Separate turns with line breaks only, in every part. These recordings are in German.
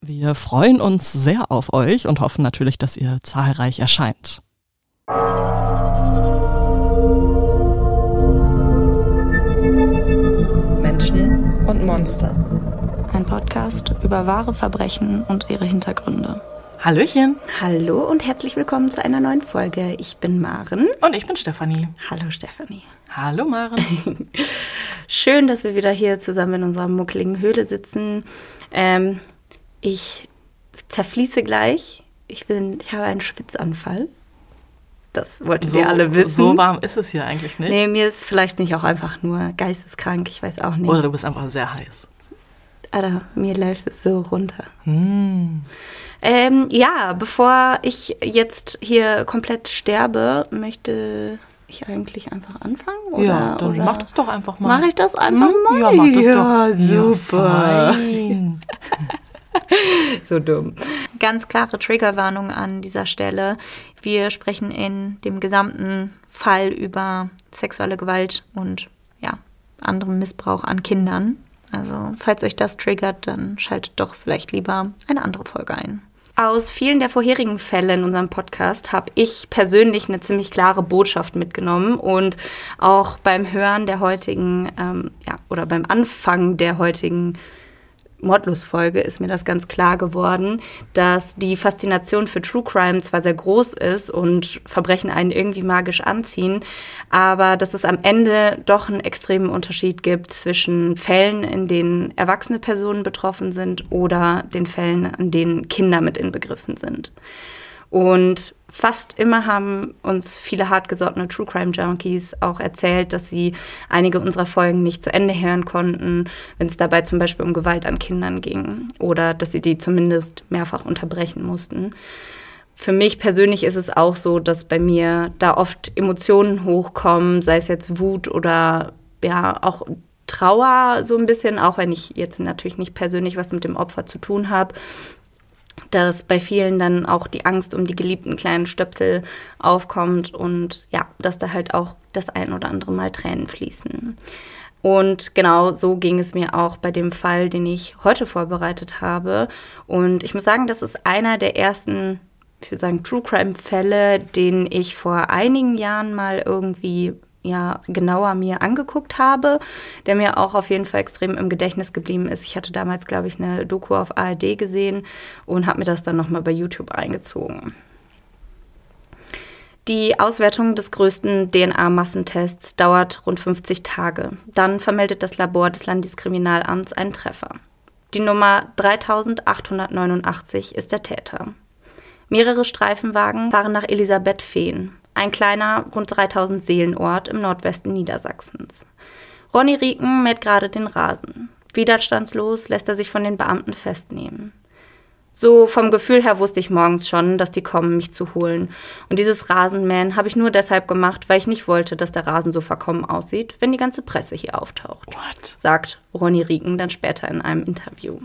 Wir freuen uns sehr auf euch und hoffen natürlich, dass ihr zahlreich erscheint.
Menschen und Monster.
Ein Podcast über wahre Verbrechen und ihre Hintergründe.
Hallöchen.
Hallo und herzlich willkommen zu einer neuen Folge. Ich bin Maren.
Und ich bin Stefanie.
Hallo Stefanie.
Hallo Maren.
Schön, dass wir wieder hier zusammen in unserer muckeligen Höhle sitzen. Ähm, ich zerfließe gleich. Ich bin, ich habe einen Schwitzanfall. Das wollten
so,
wir alle wissen.
So warm ist es hier eigentlich nicht.
Nee, mir ist vielleicht bin ich auch einfach nur geisteskrank. Ich weiß auch nicht.
Oder du bist einfach sehr heiß.
Alter, mir läuft es so runter.
Hm.
Ähm, ja, bevor ich jetzt hier komplett sterbe, möchte ich eigentlich einfach anfangen? Oder,
ja, dann
oder
mach das doch einfach mal.
Mache ich das einfach
Hm?
mal?
Ja, mach das
ja,
doch.
super.
Ja.
so dumm. Ganz klare Triggerwarnung an dieser Stelle. Wir sprechen in dem gesamten Fall über sexuelle Gewalt und ja, anderen Missbrauch an Kindern. Also, falls euch das triggert, dann schaltet doch vielleicht lieber eine andere Folge ein. Aus vielen der vorherigen Fälle in unserem Podcast habe ich persönlich eine ziemlich klare Botschaft mitgenommen und auch beim Hören der heutigen, ähm, ja, oder beim Anfang der heutigen Mordlustfolge ist mir das ganz klar geworden, dass die Faszination für True Crime zwar sehr groß ist und Verbrechen einen irgendwie magisch anziehen, aber dass es am Ende doch einen extremen Unterschied gibt zwischen Fällen, in denen erwachsene Personen betroffen sind oder den Fällen, in denen Kinder mit inbegriffen sind. Und fast immer haben uns viele hartgesottene True Crime Junkies auch erzählt, dass sie einige unserer Folgen nicht zu Ende hören konnten, wenn es dabei zum Beispiel um Gewalt an Kindern ging oder dass sie die zumindest mehrfach unterbrechen mussten. Für mich persönlich ist es auch so, dass bei mir da oft Emotionen hochkommen, sei es jetzt Wut oder ja auch Trauer so ein bisschen, auch wenn ich jetzt natürlich nicht persönlich was mit dem Opfer zu tun habe dass bei vielen dann auch die Angst um die geliebten kleinen Stöpsel aufkommt und ja, dass da halt auch das ein oder andere Mal Tränen fließen. Und genau so ging es mir auch bei dem Fall, den ich heute vorbereitet habe. Und ich muss sagen, das ist einer der ersten, ich würde sagen, True Crime-Fälle, den ich vor einigen Jahren mal irgendwie ja genauer mir angeguckt habe, der mir auch auf jeden Fall extrem im Gedächtnis geblieben ist. Ich hatte damals, glaube ich, eine Doku auf ARD gesehen und habe mir das dann nochmal bei YouTube eingezogen. Die Auswertung des größten DNA-Massentests dauert rund 50 Tage. Dann vermeldet das Labor des Landeskriminalamts einen Treffer. Die Nummer 3889 ist der Täter. Mehrere Streifenwagen fahren nach Elisabethfehn, ein kleiner, rund 3000 Seelenort im Nordwesten Niedersachsens. Ronny Rieken mäht gerade den Rasen. Widerstandslos lässt er sich von den Beamten festnehmen. So vom Gefühl her wusste ich morgens schon, dass die kommen, mich zu holen. Und dieses Rasenmähen habe ich nur deshalb gemacht, weil ich nicht wollte, dass der Rasen so verkommen aussieht, wenn die ganze Presse hier auftaucht.
What?
Sagt Ronny Rieken dann später in einem Interview.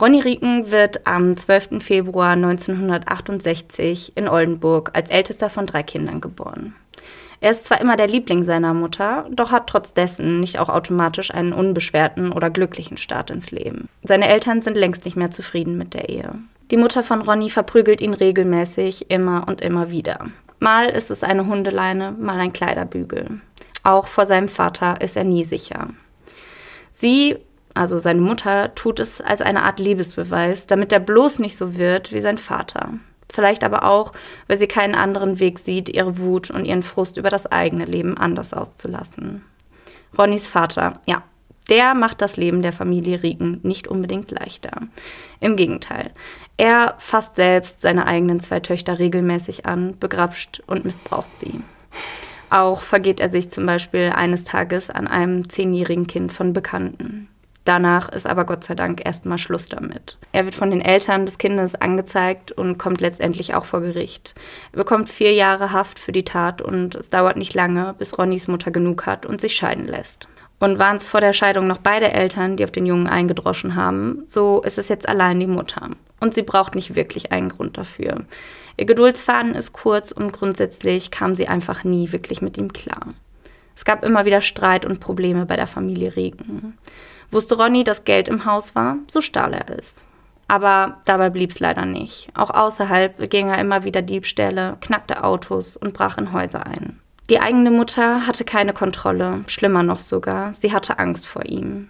Ronny Rieken wird am 12. Februar 1968 in Oldenburg als ältester von drei Kindern geboren. Er ist zwar immer der Liebling seiner Mutter, doch hat trotz dessen nicht auch automatisch einen unbeschwerten oder glücklichen Start ins Leben. Seine Eltern sind längst nicht mehr zufrieden mit der Ehe. Die Mutter von Ronny verprügelt ihn regelmäßig immer und immer wieder. Mal ist es eine Hundeleine, mal ein Kleiderbügel. Auch vor seinem Vater ist er nie sicher. Sie also seine Mutter, tut es als eine Art Liebesbeweis, damit er bloß nicht so wird wie sein Vater. Vielleicht aber auch, weil sie keinen anderen Weg sieht, ihre Wut und ihren Frust über das eigene Leben anders auszulassen. Ronnys Vater, ja, der macht das Leben der Familie Rieken nicht unbedingt leichter. Im Gegenteil. Er fasst selbst seine eigenen zwei Töchter regelmäßig an, begrapscht und missbraucht sie. Auch vergeht er sich zum Beispiel eines Tages an einem zehnjährigen Kind von Bekannten. Danach ist aber Gott sei Dank erstmal Schluss damit. Er wird von den Eltern des Kindes angezeigt und kommt letztendlich auch vor Gericht. Er bekommt vier Jahre Haft für die Tat und es dauert nicht lange, bis Ronnys Mutter genug hat und sich scheiden lässt. Und waren es vor der Scheidung noch beide Eltern, die auf den Jungen eingedroschen haben, so ist es jetzt allein die Mutter. Und sie braucht nicht wirklich einen Grund dafür. Ihr Geduldsfaden ist kurz und grundsätzlich kam sie einfach nie wirklich mit ihm klar. Es gab immer wieder Streit und Probleme bei der Familie Regen. Wusste Ronny, dass Geld im Haus war, so stahl er es. Aber dabei blieb es leider nicht. Auch außerhalb ging er immer wieder Diebstähle, knackte Autos und brach in Häuser ein. Die eigene Mutter hatte keine Kontrolle, schlimmer noch sogar, sie hatte Angst vor ihm.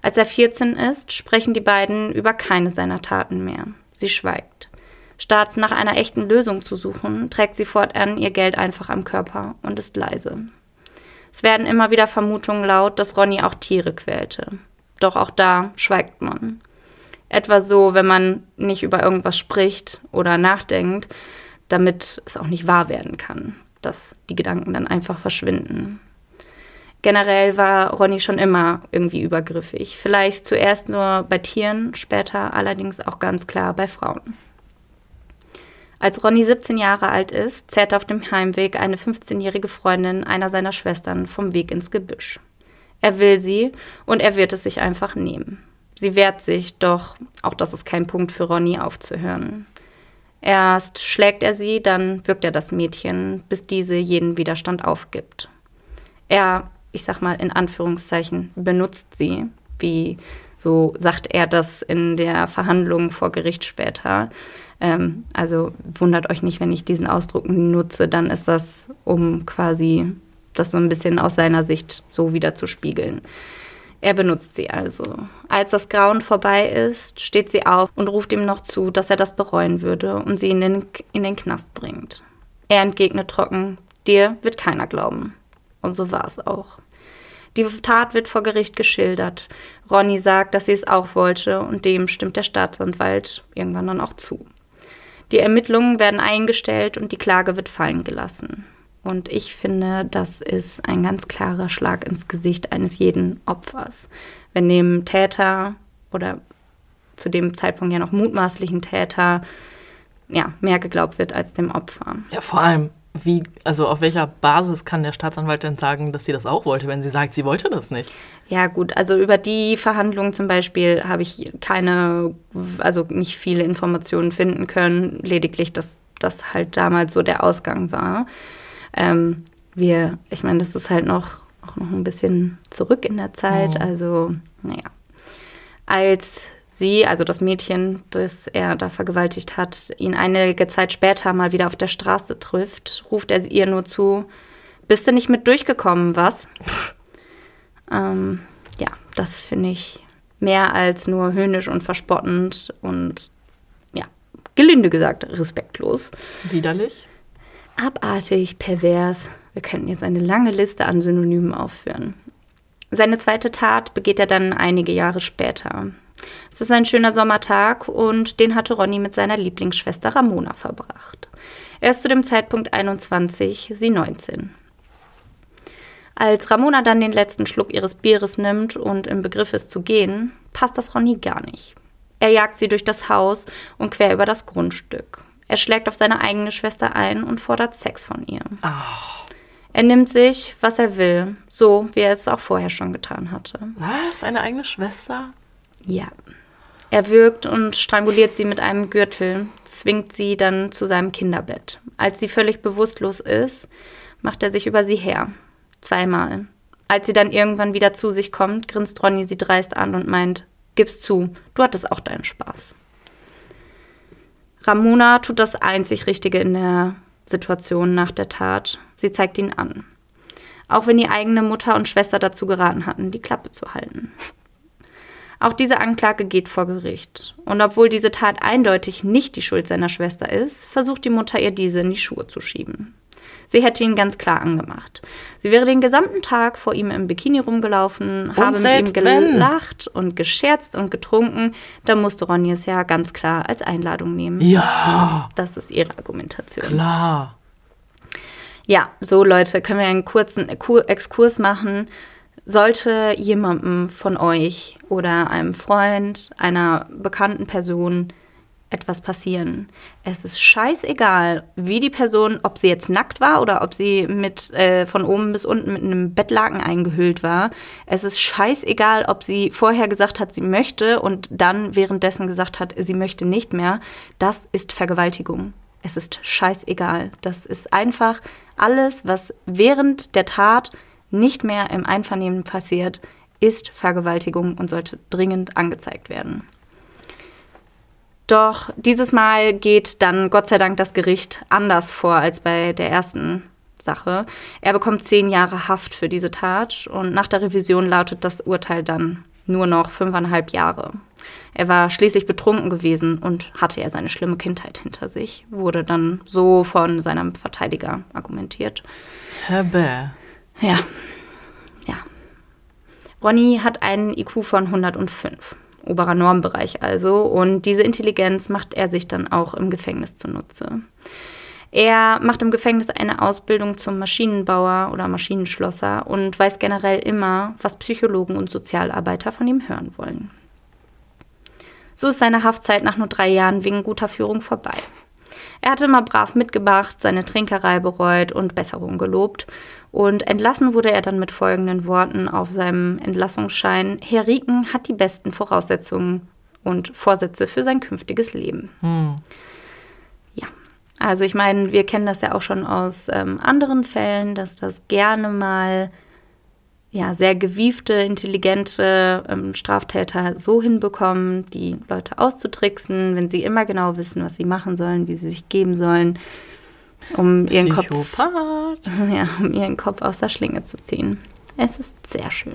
Als er 14 ist, sprechen die beiden über keine seiner Taten mehr. Sie schweigt. Statt nach einer echten Lösung zu suchen, trägt sie fortan ihr Geld einfach am Körper und ist leise. Es werden immer wieder Vermutungen laut, dass Ronny auch Tiere quälte. Doch auch da schweigt man. Etwa so, wenn man nicht über irgendwas spricht oder nachdenkt, damit es auch nicht wahr werden kann, dass die Gedanken dann einfach verschwinden. Generell war Ronny schon immer irgendwie übergriffig. Vielleicht zuerst nur bei Tieren, später allerdings auch ganz klar bei Frauen. Als Ronny 17 Jahre alt ist, zerrt auf dem Heimweg eine 15-jährige Freundin einer seiner Schwestern vom Weg ins Gebüsch. Er will sie und er wird es sich einfach nehmen. Sie wehrt sich, doch auch das ist kein Punkt für Ronny aufzuhören. Erst schlägt er sie, dann wirkt er das Mädchen, bis diese jeden Widerstand aufgibt. Er, ich sag mal in Anführungszeichen, benutzt sie, wie so sagt er das in der Verhandlung vor Gericht später. Ähm, also wundert euch nicht, wenn ich diesen Ausdruck nutze, dann ist das, um quasi das so ein bisschen aus seiner Sicht so wieder zu spiegeln. Er benutzt sie also. Als das Grauen vorbei ist, steht sie auf und ruft ihm noch zu, dass er das bereuen würde und sie in den, in den Knast bringt. Er entgegnet trocken, dir wird keiner glauben. Und so war es auch. Die Tat wird vor Gericht geschildert. Ronny sagt, dass sie es auch wollte und dem stimmt der Staatsanwalt irgendwann dann auch zu. Die Ermittlungen werden eingestellt und die Klage wird fallen gelassen. Und ich finde, das ist ein ganz klarer Schlag ins Gesicht eines jeden Opfers. Wenn dem Täter oder zu dem Zeitpunkt ja noch mutmaßlichen Täter ja, mehr geglaubt wird als dem Opfer.
Ja, vor allem, wie, also auf welcher Basis kann der Staatsanwalt denn sagen, dass sie das auch wollte, wenn sie sagt, sie wollte das nicht?
Ja, gut, also über die Verhandlungen zum Beispiel habe ich keine, also nicht viele Informationen finden können, lediglich, dass das halt damals so der Ausgang war. Ähm, wir, ich meine, das ist halt noch, auch noch ein bisschen zurück in der Zeit. Mhm. Also, naja. Als sie, also das Mädchen, das er da vergewaltigt hat, ihn einige Zeit später mal wieder auf der Straße trifft, ruft er ihr nur zu, bist du nicht mit durchgekommen, was? ähm, ja, das finde ich mehr als nur höhnisch und verspottend und ja, gelinde gesagt, respektlos.
Widerlich?
Abartig, pervers. Wir könnten jetzt eine lange Liste an Synonymen aufführen. Seine zweite Tat begeht er dann einige Jahre später. Es ist ein schöner Sommertag und den hatte Ronny mit seiner Lieblingsschwester Ramona verbracht. Er ist zu dem Zeitpunkt 21, sie 19. Als Ramona dann den letzten Schluck ihres Bieres nimmt und im Begriff ist zu gehen, passt das Ronny gar nicht. Er jagt sie durch das Haus und quer über das Grundstück. Er schlägt auf seine eigene Schwester ein und fordert Sex von ihr.
Oh.
Er nimmt sich, was er will, so wie er es auch vorher schon getan hatte.
Was? Seine eigene Schwester?
Ja. Er würgt und stranguliert sie mit einem Gürtel, zwingt sie dann zu seinem Kinderbett. Als sie völlig bewusstlos ist, macht er sich über sie her. Zweimal. Als sie dann irgendwann wieder zu sich kommt, grinst Ronny sie dreist an und meint, gib's zu, du hattest auch deinen Spaß. Ramona tut das einzig Richtige in der Situation nach der Tat. Sie zeigt ihn an. Auch wenn die eigene Mutter und Schwester dazu geraten hatten, die Klappe zu halten. Auch diese Anklage geht vor Gericht. Und obwohl diese Tat eindeutig nicht die Schuld seiner Schwester ist, versucht die Mutter ihr diese in die Schuhe zu schieben. Sie hätte ihn ganz klar angemacht. Sie wäre den gesamten Tag vor ihm im Bikini rumgelaufen, und habe mit ihm gelacht wenn. und gescherzt und getrunken. Da musste Ronny es ja ganz klar als Einladung nehmen.
Ja.
Das ist ihre Argumentation.
Klar.
Ja, so Leute, können wir einen kurzen Exkurs machen. Sollte jemandem von euch oder einem Freund, einer bekannten Person etwas passieren. Es ist scheißegal, wie die Person, ob sie jetzt nackt war oder ob sie mit äh, von oben bis unten mit einem Bettlaken eingehüllt war. Es ist scheißegal, ob sie vorher gesagt hat, sie möchte und dann währenddessen gesagt hat, sie möchte nicht mehr. Das ist Vergewaltigung. Es ist scheißegal. Das ist einfach alles, was während der Tat nicht mehr im Einvernehmen passiert, ist Vergewaltigung und sollte dringend angezeigt werden. Doch dieses Mal geht dann Gott sei Dank das Gericht anders vor als bei der ersten Sache. Er bekommt zehn Jahre Haft für diese Tat und nach der Revision lautet das Urteil dann nur noch fünfeinhalb Jahre. Er war schließlich betrunken gewesen und hatte ja seine schlimme Kindheit hinter sich, wurde dann so von seinem Verteidiger argumentiert.
Herr Bär.
Ja, ja. Ronny hat einen IQ von 105 oberer Normbereich also. Und diese Intelligenz macht er sich dann auch im Gefängnis zunutze. Er macht im Gefängnis eine Ausbildung zum Maschinenbauer oder Maschinenschlosser und weiß generell immer, was Psychologen und Sozialarbeiter von ihm hören wollen. So ist seine Haftzeit nach nur drei Jahren wegen guter Führung vorbei. Er hatte immer brav mitgemacht, seine Trinkerei bereut und Besserung gelobt. Und entlassen wurde er dann mit folgenden Worten auf seinem Entlassungsschein. Herr Rieken hat die besten Voraussetzungen und Vorsätze für sein künftiges Leben. Hm. Ja, also ich meine, wir kennen das ja auch schon aus ähm, anderen Fällen, dass das gerne mal ja, sehr gewiefte, intelligente ähm, Straftäter so hinbekommen, die Leute auszutricksen, wenn sie immer genau wissen, was sie machen sollen, wie sie sich geben sollen, um ihren Kopf, ja, um ihren Kopf aus der Schlinge zu ziehen. Es ist sehr schön.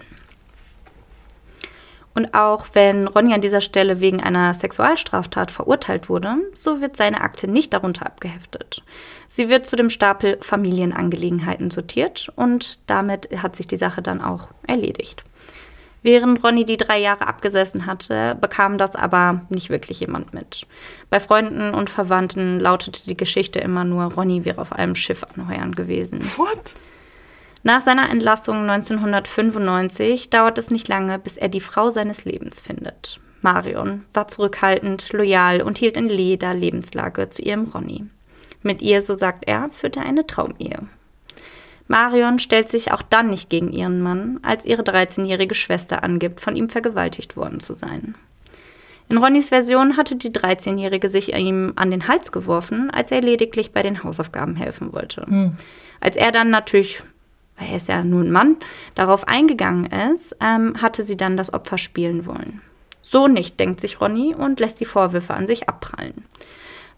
Und auch wenn Ronny an dieser Stelle wegen einer Sexualstraftat verurteilt wurde, so wird seine Akte nicht darunter abgeheftet. Sie wird zu dem Stapel Familienangelegenheiten sortiert und damit hat sich die Sache dann auch erledigt. Während Ronny die drei Jahre abgesessen hatte, bekam das aber nicht wirklich jemand mit. Bei Freunden und Verwandten lautete die Geschichte immer nur, Ronny wäre auf einem Schiff anheuern gewesen.
What?
Nach seiner Entlassung 1995 dauert es nicht lange, bis er die Frau seines Lebens findet. Marion war zurückhaltend, loyal und hielt in jeder Lebenslage zu ihrem Ronny. Mit ihr, so sagt er, führt er eine Traumehe. Marion stellt sich auch dann nicht gegen ihren Mann, als ihre 13-jährige Schwester angibt, von ihm vergewaltigt worden zu sein. In Ronnys Version hatte die 13-Jährige sich ihm an den Hals geworfen, als er lediglich bei den Hausaufgaben helfen wollte. Hm. Als er dann natürlich er ist ja nur ein Mann, darauf eingegangen ist, ähm, hatte sie dann das Opfer spielen wollen. So nicht, denkt sich Ronny und lässt die Vorwürfe an sich abprallen.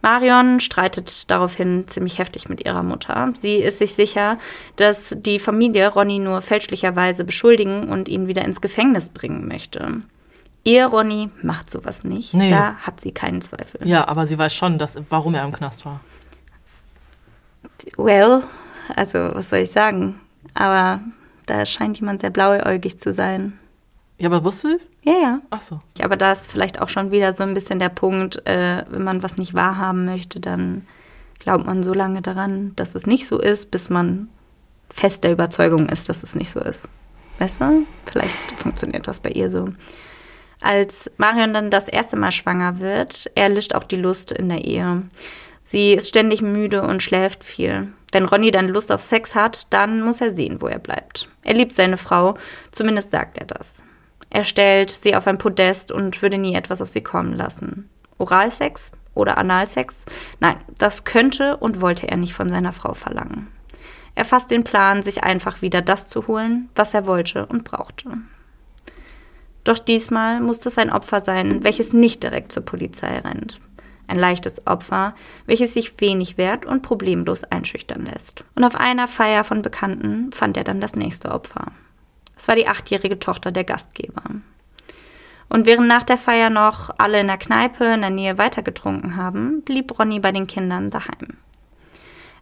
Marion streitet daraufhin ziemlich heftig mit ihrer Mutter. Sie ist sich sicher, dass die Familie Ronny nur fälschlicherweise beschuldigen und ihn wieder ins Gefängnis bringen möchte. Ihr Ronny macht sowas nicht. Nee. Da hat sie keinen Zweifel.
Ja, aber sie weiß schon, dass, warum er im Knast war.
Well, also was soll ich sagen? Aber da scheint jemand sehr blauäugig zu sein.
Ja, aber wusstest du es?
Ja, ja.
Ach so.
Aber da ist vielleicht auch schon wieder so ein bisschen der Punkt, äh, wenn man was nicht wahrhaben möchte, dann glaubt man so lange daran, dass es nicht so ist, bis man fest der Überzeugung ist, dass es nicht so ist. Weißt du? Vielleicht funktioniert das bei ihr so. Als Marion dann das erste Mal schwanger wird, erlischt auch die Lust in der Ehe. Sie ist ständig müde und schläft viel. Wenn Ronny dann Lust auf Sex hat, dann muss er sehen, wo er bleibt. Er liebt seine Frau, zumindest sagt er das. Er stellt sie auf ein Podest und würde nie etwas auf sie kommen lassen. Oralsex oder Analsex? Nein, das könnte und wollte er nicht von seiner Frau verlangen. Er fasst den Plan, sich einfach wieder das zu holen, was er wollte und brauchte. Doch diesmal musste es ein Opfer sein, welches nicht direkt zur Polizei rennt ein leichtes Opfer, welches sich wenig wehrt und problemlos einschüchtern lässt. Und auf einer Feier von Bekannten fand er dann das nächste Opfer. Es war die achtjährige Tochter der Gastgeber. Und während nach der Feier noch alle in der Kneipe in der Nähe weitergetrunken haben, blieb Ronny bei den Kindern daheim.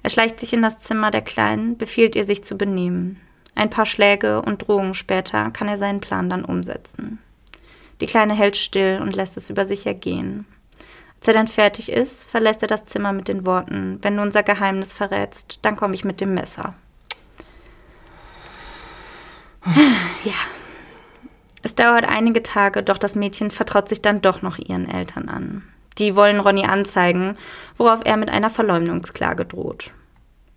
Er schleicht sich in das Zimmer der Kleinen, befiehlt ihr, sich zu benehmen. Ein paar Schläge und Drohungen später kann er seinen Plan dann umsetzen. Die Kleine hält still und lässt es über sich ergehen. Als er dann fertig ist, verlässt er das Zimmer mit den Worten, wenn du unser Geheimnis verrätst, dann komme ich mit dem Messer. ja. Es dauert einige Tage, doch das Mädchen vertraut sich dann doch noch ihren Eltern an. Die wollen Ronny anzeigen, worauf er mit einer Verleumdungsklage droht.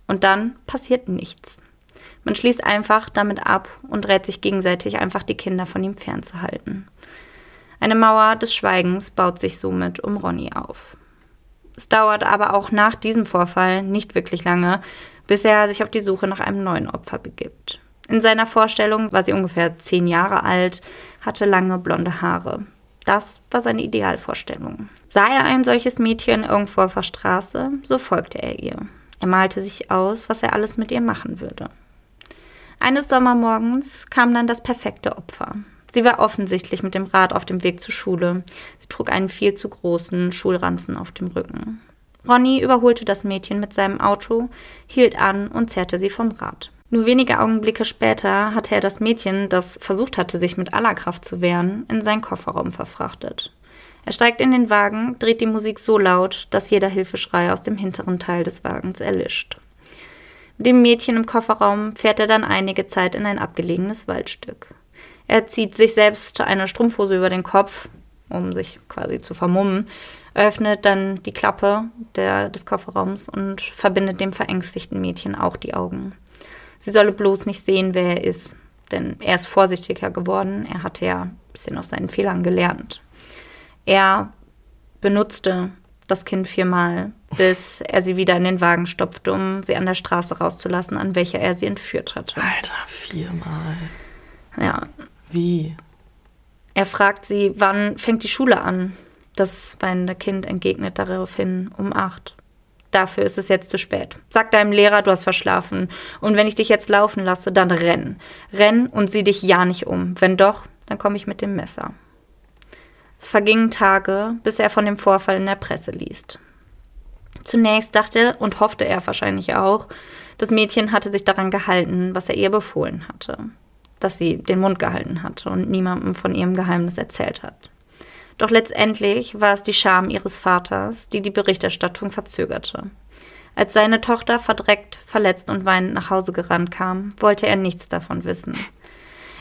Und dann passiert nichts. Man schließt einfach damit ab und rät sich gegenseitig einfach die Kinder von ihm fernzuhalten. Eine Mauer des Schweigens baut sich somit um Ronny auf. Es dauert aber auch nach diesem Vorfall nicht wirklich lange, bis er sich auf die Suche nach einem neuen Opfer begibt. In seiner Vorstellung war sie ungefähr zehn Jahre alt, hatte lange blonde Haare. Das war seine Idealvorstellung. Sah er ein solches Mädchen irgendwo auf der Straße, so folgte er ihr. Er malte sich aus, was er alles mit ihr machen würde. Eines Sommermorgens kam dann das perfekte Opfer. Sie war offensichtlich mit dem Rad auf dem Weg zur Schule. Sie trug einen viel zu großen Schulranzen auf dem Rücken. Ronny überholte das Mädchen mit seinem Auto, hielt an und zerrte sie vom Rad. Nur wenige Augenblicke später hatte er das Mädchen, das versucht hatte, sich mit aller Kraft zu wehren, in seinen Kofferraum verfrachtet. Er steigt in den Wagen, dreht die Musik so laut, dass jeder Hilfeschrei aus dem hinteren Teil des Wagens erlischt. Mit dem Mädchen im Kofferraum fährt er dann einige Zeit in ein abgelegenes Waldstück. Er zieht sich selbst eine Strumpfhose über den Kopf, um sich quasi zu vermummen, öffnet dann die Klappe der, des Kofferraums und verbindet dem verängstigten Mädchen auch die Augen. Sie solle bloß nicht sehen, wer er ist, denn er ist vorsichtiger geworden, er hatte ja ein bisschen aus seinen Fehlern gelernt. Er benutzte das Kind viermal, bis er sie wieder in den Wagen stopfte, um sie an der Straße rauszulassen, an welcher er sie entführt hatte.
Alter, viermal.
Ja.
Wie?
Er fragt sie, wann fängt die Schule an? Das weinende Kind entgegnet daraufhin um acht. Dafür ist es jetzt zu spät. Sag deinem Lehrer, du hast verschlafen. Und wenn ich dich jetzt laufen lasse, dann renn. Renn und sieh dich ja nicht um. Wenn doch, dann komme ich mit dem Messer. Es vergingen Tage, bis er von dem Vorfall in der Presse liest. Zunächst dachte und hoffte er wahrscheinlich auch, das Mädchen hatte sich daran gehalten, was er ihr befohlen hatte, dass sie den Mund gehalten hatte und niemandem von ihrem Geheimnis erzählt hat. Doch letztendlich war es die Scham ihres Vaters, die die Berichterstattung verzögerte. Als seine Tochter verdreckt, verletzt und weinend nach Hause gerannt kam, wollte er nichts davon wissen.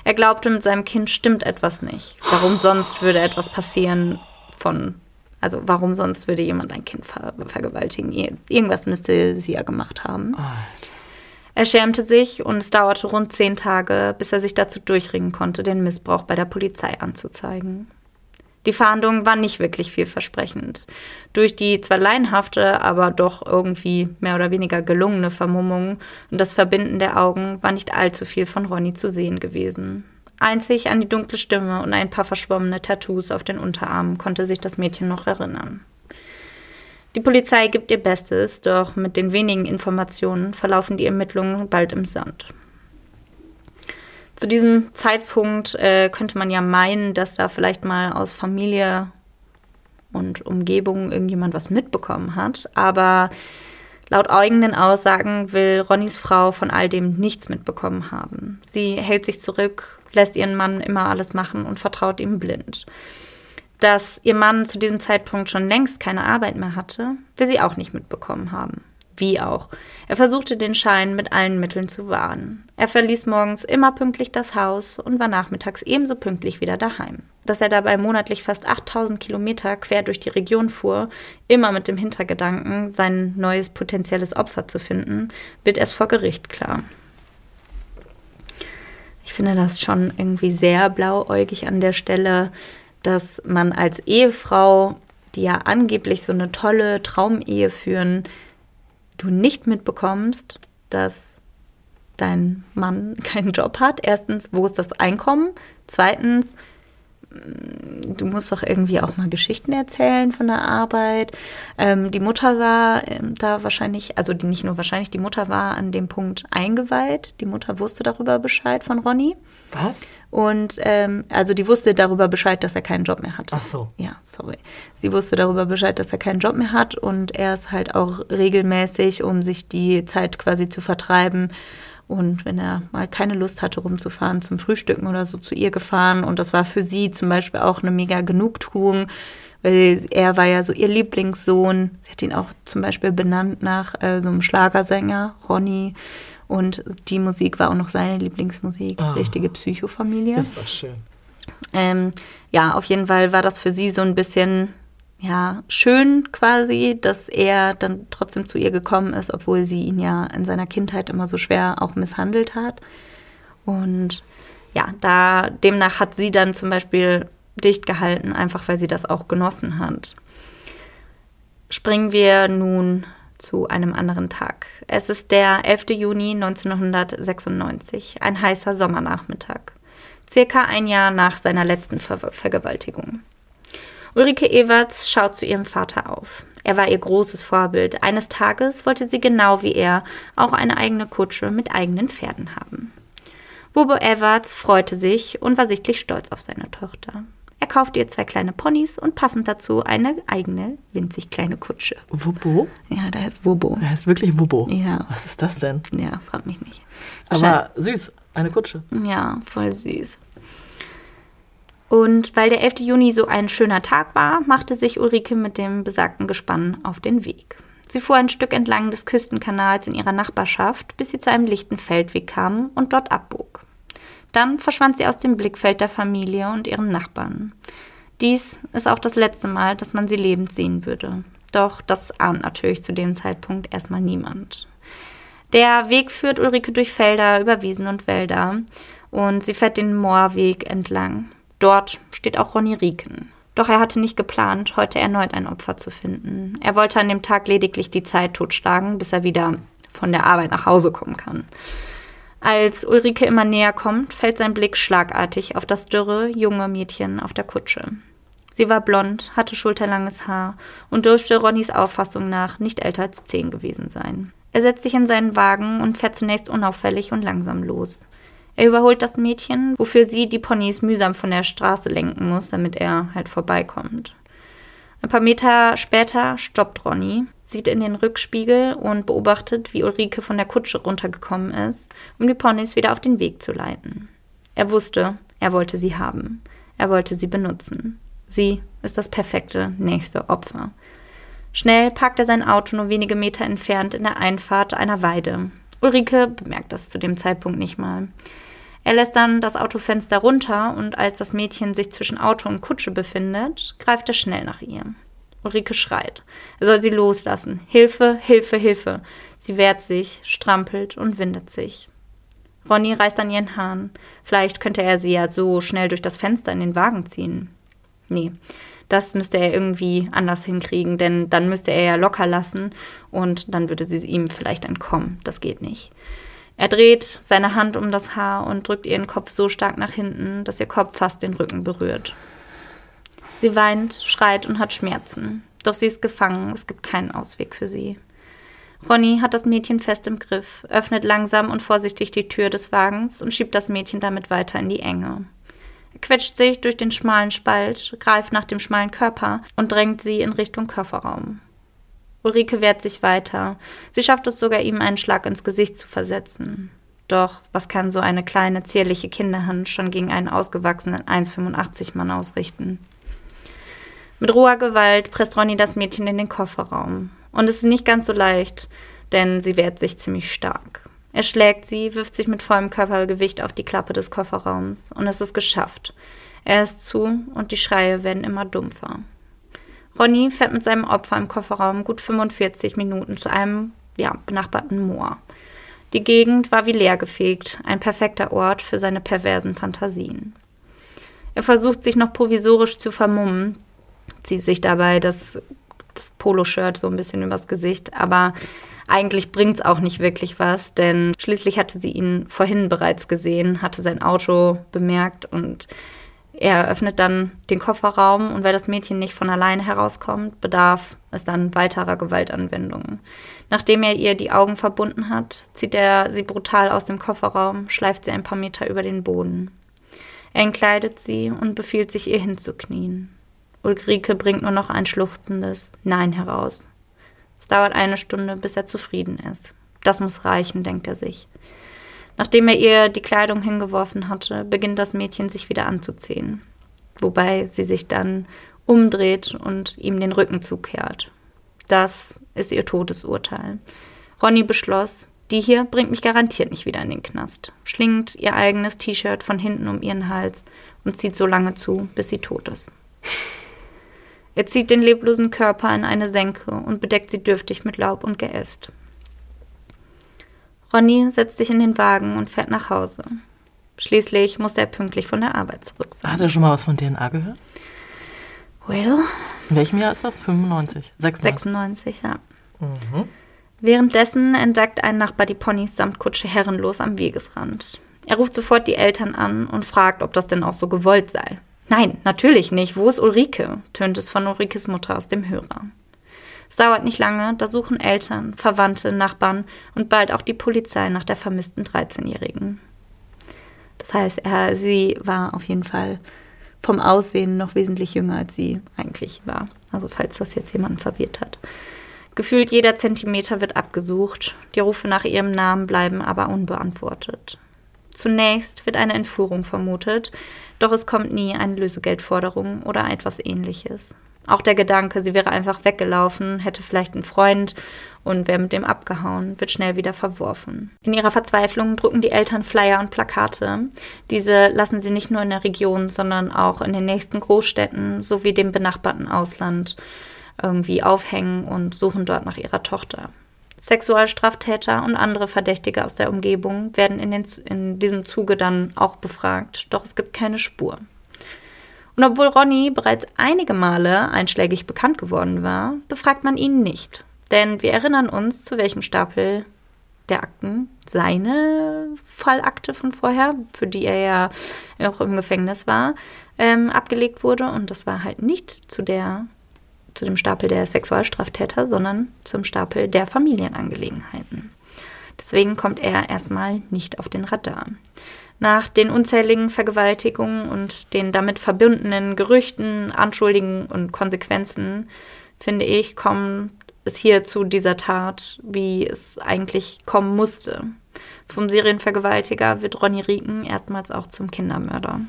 Er glaubte, mit seinem Kind stimmt etwas nicht. Warum sonst würde etwas passieren von, also warum sonst würde jemand ein Kind ver vergewaltigen? Irgendwas müsste sie ja gemacht haben. Alter. Er schämte sich und es dauerte rund zehn Tage, bis er sich dazu durchringen konnte, den Missbrauch bei der Polizei anzuzeigen. Die Fahndung war nicht wirklich vielversprechend. Durch die zwar laienhafte, aber doch irgendwie mehr oder weniger gelungene Vermummung und das Verbinden der Augen war nicht allzu viel von Ronny zu sehen gewesen. Einzig an die dunkle Stimme und ein paar verschwommene Tattoos auf den Unterarmen konnte sich das Mädchen noch erinnern. Die Polizei gibt ihr Bestes, doch mit den wenigen Informationen verlaufen die Ermittlungen bald im Sand. Zu diesem Zeitpunkt äh, könnte man ja meinen, dass da vielleicht mal aus Familie und Umgebung irgendjemand was mitbekommen hat. Aber laut eigenen Aussagen will Ronnys Frau von all dem nichts mitbekommen haben. Sie hält sich zurück, lässt ihren Mann immer alles machen und vertraut ihm blind. Dass ihr Mann zu diesem Zeitpunkt schon längst keine Arbeit mehr hatte, will sie auch nicht mitbekommen haben. Wie auch. Er versuchte den Schein mit allen Mitteln zu wahren. Er verließ morgens immer pünktlich das Haus und war nachmittags ebenso pünktlich wieder daheim. Dass er dabei monatlich fast 8000 Kilometer quer durch die Region fuhr, immer mit dem Hintergedanken, sein neues potenzielles Opfer zu finden, wird erst vor Gericht klar. Ich finde das schon irgendwie sehr blauäugig an der Stelle, dass man als Ehefrau, die ja angeblich so eine tolle Traumehe führen, du nicht mitbekommst, dass dein Mann keinen Job hat. Erstens, wo ist das Einkommen? Zweitens, du musst doch irgendwie auch mal Geschichten erzählen von der Arbeit. Ähm, die Mutter war ähm, da wahrscheinlich, also die nicht nur wahrscheinlich, die Mutter war an dem Punkt eingeweiht. Die Mutter wusste darüber Bescheid von Ronny.
Was?
Und ähm, also die wusste darüber Bescheid, dass er keinen Job mehr hat.
Ach so.
Ja, sorry. Sie wusste darüber Bescheid, dass er keinen Job mehr hat und er ist halt auch regelmäßig, um sich die Zeit quasi zu vertreiben. Und wenn er mal keine Lust hatte, rumzufahren zum Frühstücken oder so, zu ihr gefahren. Und das war für sie zum Beispiel auch eine mega Genugtuung, weil er war ja so ihr Lieblingssohn. Sie hat ihn auch zum Beispiel benannt nach äh, so einem Schlagersänger, Ronny. Und die Musik war auch noch seine Lieblingsmusik.
Ah.
Richtige Psychofamilie.
Ist das schön.
Ähm, ja, auf jeden Fall war das für sie so ein bisschen ja, schön quasi, dass er dann trotzdem zu ihr gekommen ist, obwohl sie ihn ja in seiner Kindheit immer so schwer auch misshandelt hat. Und ja, da demnach hat sie dann zum Beispiel dicht gehalten, einfach weil sie das auch genossen hat. Springen wir nun zu einem anderen Tag. Es ist der 11. Juni 1996, ein heißer Sommernachmittag, circa ein Jahr nach seiner letzten Ver Vergewaltigung. Ulrike Everts schaut zu ihrem Vater auf. Er war ihr großes Vorbild. Eines Tages wollte sie genau wie er auch eine eigene Kutsche mit eigenen Pferden haben. Wobo Everts freute sich und war sichtlich stolz auf seine Tochter. Er kaufte ihr zwei kleine Ponys und passend dazu eine eigene, winzig kleine Kutsche.
Wubo?
Ja, der heißt Wobo.
Er heißt wirklich Wubo.
Ja.
Was ist das denn?
Ja, frag mich nicht.
Aber süß, eine Kutsche.
Ja, voll süß. Und weil der 11. Juni so ein schöner Tag war, machte sich Ulrike mit dem besagten Gespann auf den Weg. Sie fuhr ein Stück entlang des Küstenkanals in ihrer Nachbarschaft, bis sie zu einem lichten Feldweg kam und dort abbog. Dann verschwand sie aus dem Blickfeld der Familie und ihren Nachbarn. Dies ist auch das letzte Mal, dass man sie lebend sehen würde. Doch das ahnt natürlich zu dem Zeitpunkt erstmal niemand. Der Weg führt Ulrike durch Felder, über Wiesen und Wälder und sie fährt den Moorweg entlang. Dort steht auch Ronny Rieken. Doch er hatte nicht geplant, heute erneut ein Opfer zu finden. Er wollte an dem Tag lediglich die Zeit totschlagen, bis er wieder von der Arbeit nach Hause kommen kann. Als Ulrike immer näher kommt, fällt sein Blick schlagartig auf das dürre, junge Mädchen auf der Kutsche. Sie war blond, hatte schulterlanges Haar und dürfte Ronnys Auffassung nach nicht älter als zehn gewesen sein. Er setzt sich in seinen Wagen und fährt zunächst unauffällig und langsam los. Er überholt das Mädchen, wofür sie die Ponys mühsam von der Straße lenken muss, damit er halt vorbeikommt. Ein paar Meter später stoppt Ronny, sieht in den Rückspiegel und beobachtet, wie Ulrike von der Kutsche runtergekommen ist, um die Ponys wieder auf den Weg zu leiten. Er wusste, er wollte sie haben. Er wollte sie benutzen. Sie ist das perfekte nächste Opfer. Schnell parkt er sein Auto nur wenige Meter entfernt in der Einfahrt einer Weide. Ulrike bemerkt das zu dem Zeitpunkt nicht mal. Er lässt dann das Autofenster runter und als das Mädchen sich zwischen Auto und Kutsche befindet, greift er schnell nach ihr. Ulrike schreit. Er soll sie loslassen. Hilfe, Hilfe, Hilfe. Sie wehrt sich, strampelt und windet sich. Ronny reißt an ihren Haaren. Vielleicht könnte er sie ja so schnell durch das Fenster in den Wagen ziehen. Nee, das müsste er irgendwie anders hinkriegen, denn dann müsste er ja locker lassen und dann würde sie ihm vielleicht entkommen. Das geht nicht. Er dreht seine Hand um das Haar und drückt ihren Kopf so stark nach hinten, dass ihr Kopf fast den Rücken berührt. Sie weint, schreit und hat Schmerzen. Doch sie ist gefangen, es gibt keinen Ausweg für sie. Ronny hat das Mädchen fest im Griff, öffnet langsam und vorsichtig die Tür des Wagens und schiebt das Mädchen damit weiter in die Enge. Quetscht sich durch den schmalen Spalt, greift nach dem schmalen Körper und drängt sie in Richtung Kofferraum. Ulrike wehrt sich weiter. Sie schafft es sogar, ihm einen Schlag ins Gesicht zu versetzen. Doch was kann so eine kleine, zierliche Kinderhand schon gegen einen ausgewachsenen 1,85 Mann ausrichten? Mit roher Gewalt presst Ronny das Mädchen in den Kofferraum. Und es ist nicht ganz so leicht, denn sie wehrt sich ziemlich stark. Er schlägt sie, wirft sich mit vollem Körpergewicht auf die Klappe des Kofferraums und es ist geschafft. Er ist zu und die Schreie werden immer dumpfer. Ronny fährt mit seinem Opfer im Kofferraum gut 45 Minuten zu einem ja, benachbarten Moor. Die Gegend war wie leergefegt, ein perfekter Ort für seine perversen Fantasien. Er versucht sich noch provisorisch zu vermummen, zieht sich dabei das, das Poloshirt so ein bisschen übers Gesicht, aber eigentlich bringt es auch nicht wirklich was, denn schließlich hatte sie ihn vorhin bereits gesehen, hatte sein Auto bemerkt und er öffnet dann den Kofferraum und weil das Mädchen nicht von alleine herauskommt, bedarf es dann weiterer Gewaltanwendungen. Nachdem er ihr die Augen verbunden hat, zieht er sie brutal aus dem Kofferraum, schleift sie ein paar Meter über den Boden. Er entkleidet sie und befiehlt sich, ihr hinzuknien. Ulrike bringt nur noch ein schluchzendes Nein heraus. Es dauert eine Stunde, bis er zufrieden ist. Das muss reichen, denkt er sich. Nachdem er ihr die Kleidung hingeworfen hatte, beginnt das Mädchen sich wieder anzuziehen, wobei sie sich dann umdreht und ihm den Rücken zukehrt. Das ist ihr Todesurteil. Ronny beschloss, Die hier bringt mich garantiert nicht wieder in den Knast. Schlingt ihr eigenes T-Shirt von hinten um ihren Hals und zieht so lange zu, bis sie tot ist. Er zieht den leblosen Körper in eine Senke und bedeckt sie dürftig mit Laub und Geäst. Ronny setzt sich in den Wagen und fährt nach Hause. Schließlich muss er pünktlich von der Arbeit zurück sein.
Hat er schon mal was von DNA gehört?
Well,
In welchem Jahr ist das? 95? 96?
96, ja.
Mhm.
Währenddessen entdeckt ein Nachbar die Ponys samt Kutsche herrenlos am Wegesrand. Er ruft sofort die Eltern an und fragt, ob das denn auch so gewollt sei. Nein, natürlich nicht. Wo ist Ulrike? tönt es von Ulrikes Mutter aus dem Hörer. Es dauert nicht lange, da suchen Eltern, Verwandte, Nachbarn und bald auch die Polizei nach der vermissten 13-Jährigen. Das heißt, er, sie war auf jeden Fall vom Aussehen noch wesentlich jünger, als sie eigentlich war. Also falls das jetzt jemanden verwirrt hat. Gefühlt jeder Zentimeter wird abgesucht, die Rufe nach ihrem Namen bleiben aber unbeantwortet. Zunächst wird eine Entführung vermutet, doch es kommt nie eine Lösegeldforderung oder etwas ähnliches. Auch der Gedanke, sie wäre einfach weggelaufen, hätte vielleicht einen Freund und wäre mit dem abgehauen, wird schnell wieder verworfen. In ihrer Verzweiflung drucken die Eltern Flyer und Plakate. Diese lassen sie nicht nur in der Region, sondern auch in den nächsten Großstädten sowie dem benachbarten Ausland irgendwie aufhängen und suchen dort nach ihrer Tochter. Sexualstraftäter und andere Verdächtige aus der Umgebung werden in, den, in diesem Zuge dann auch befragt, doch es gibt keine Spur. Und obwohl Ronny bereits einige Male einschlägig bekannt geworden war, befragt man ihn nicht. Denn wir erinnern uns, zu welchem Stapel der Akten seine Fallakte von vorher, für die er ja auch im Gefängnis war, ähm, abgelegt wurde. Und das war halt nicht zu der zu dem Stapel der Sexualstraftäter, sondern zum Stapel der Familienangelegenheiten. Deswegen kommt er erstmal nicht auf den Radar. Nach den unzähligen Vergewaltigungen und den damit verbundenen Gerüchten, Anschuldigungen und Konsequenzen, finde ich, kommt es hier zu dieser Tat, wie es eigentlich kommen musste. Vom Serienvergewaltiger wird Ronny Rieken erstmals auch zum Kindermörder.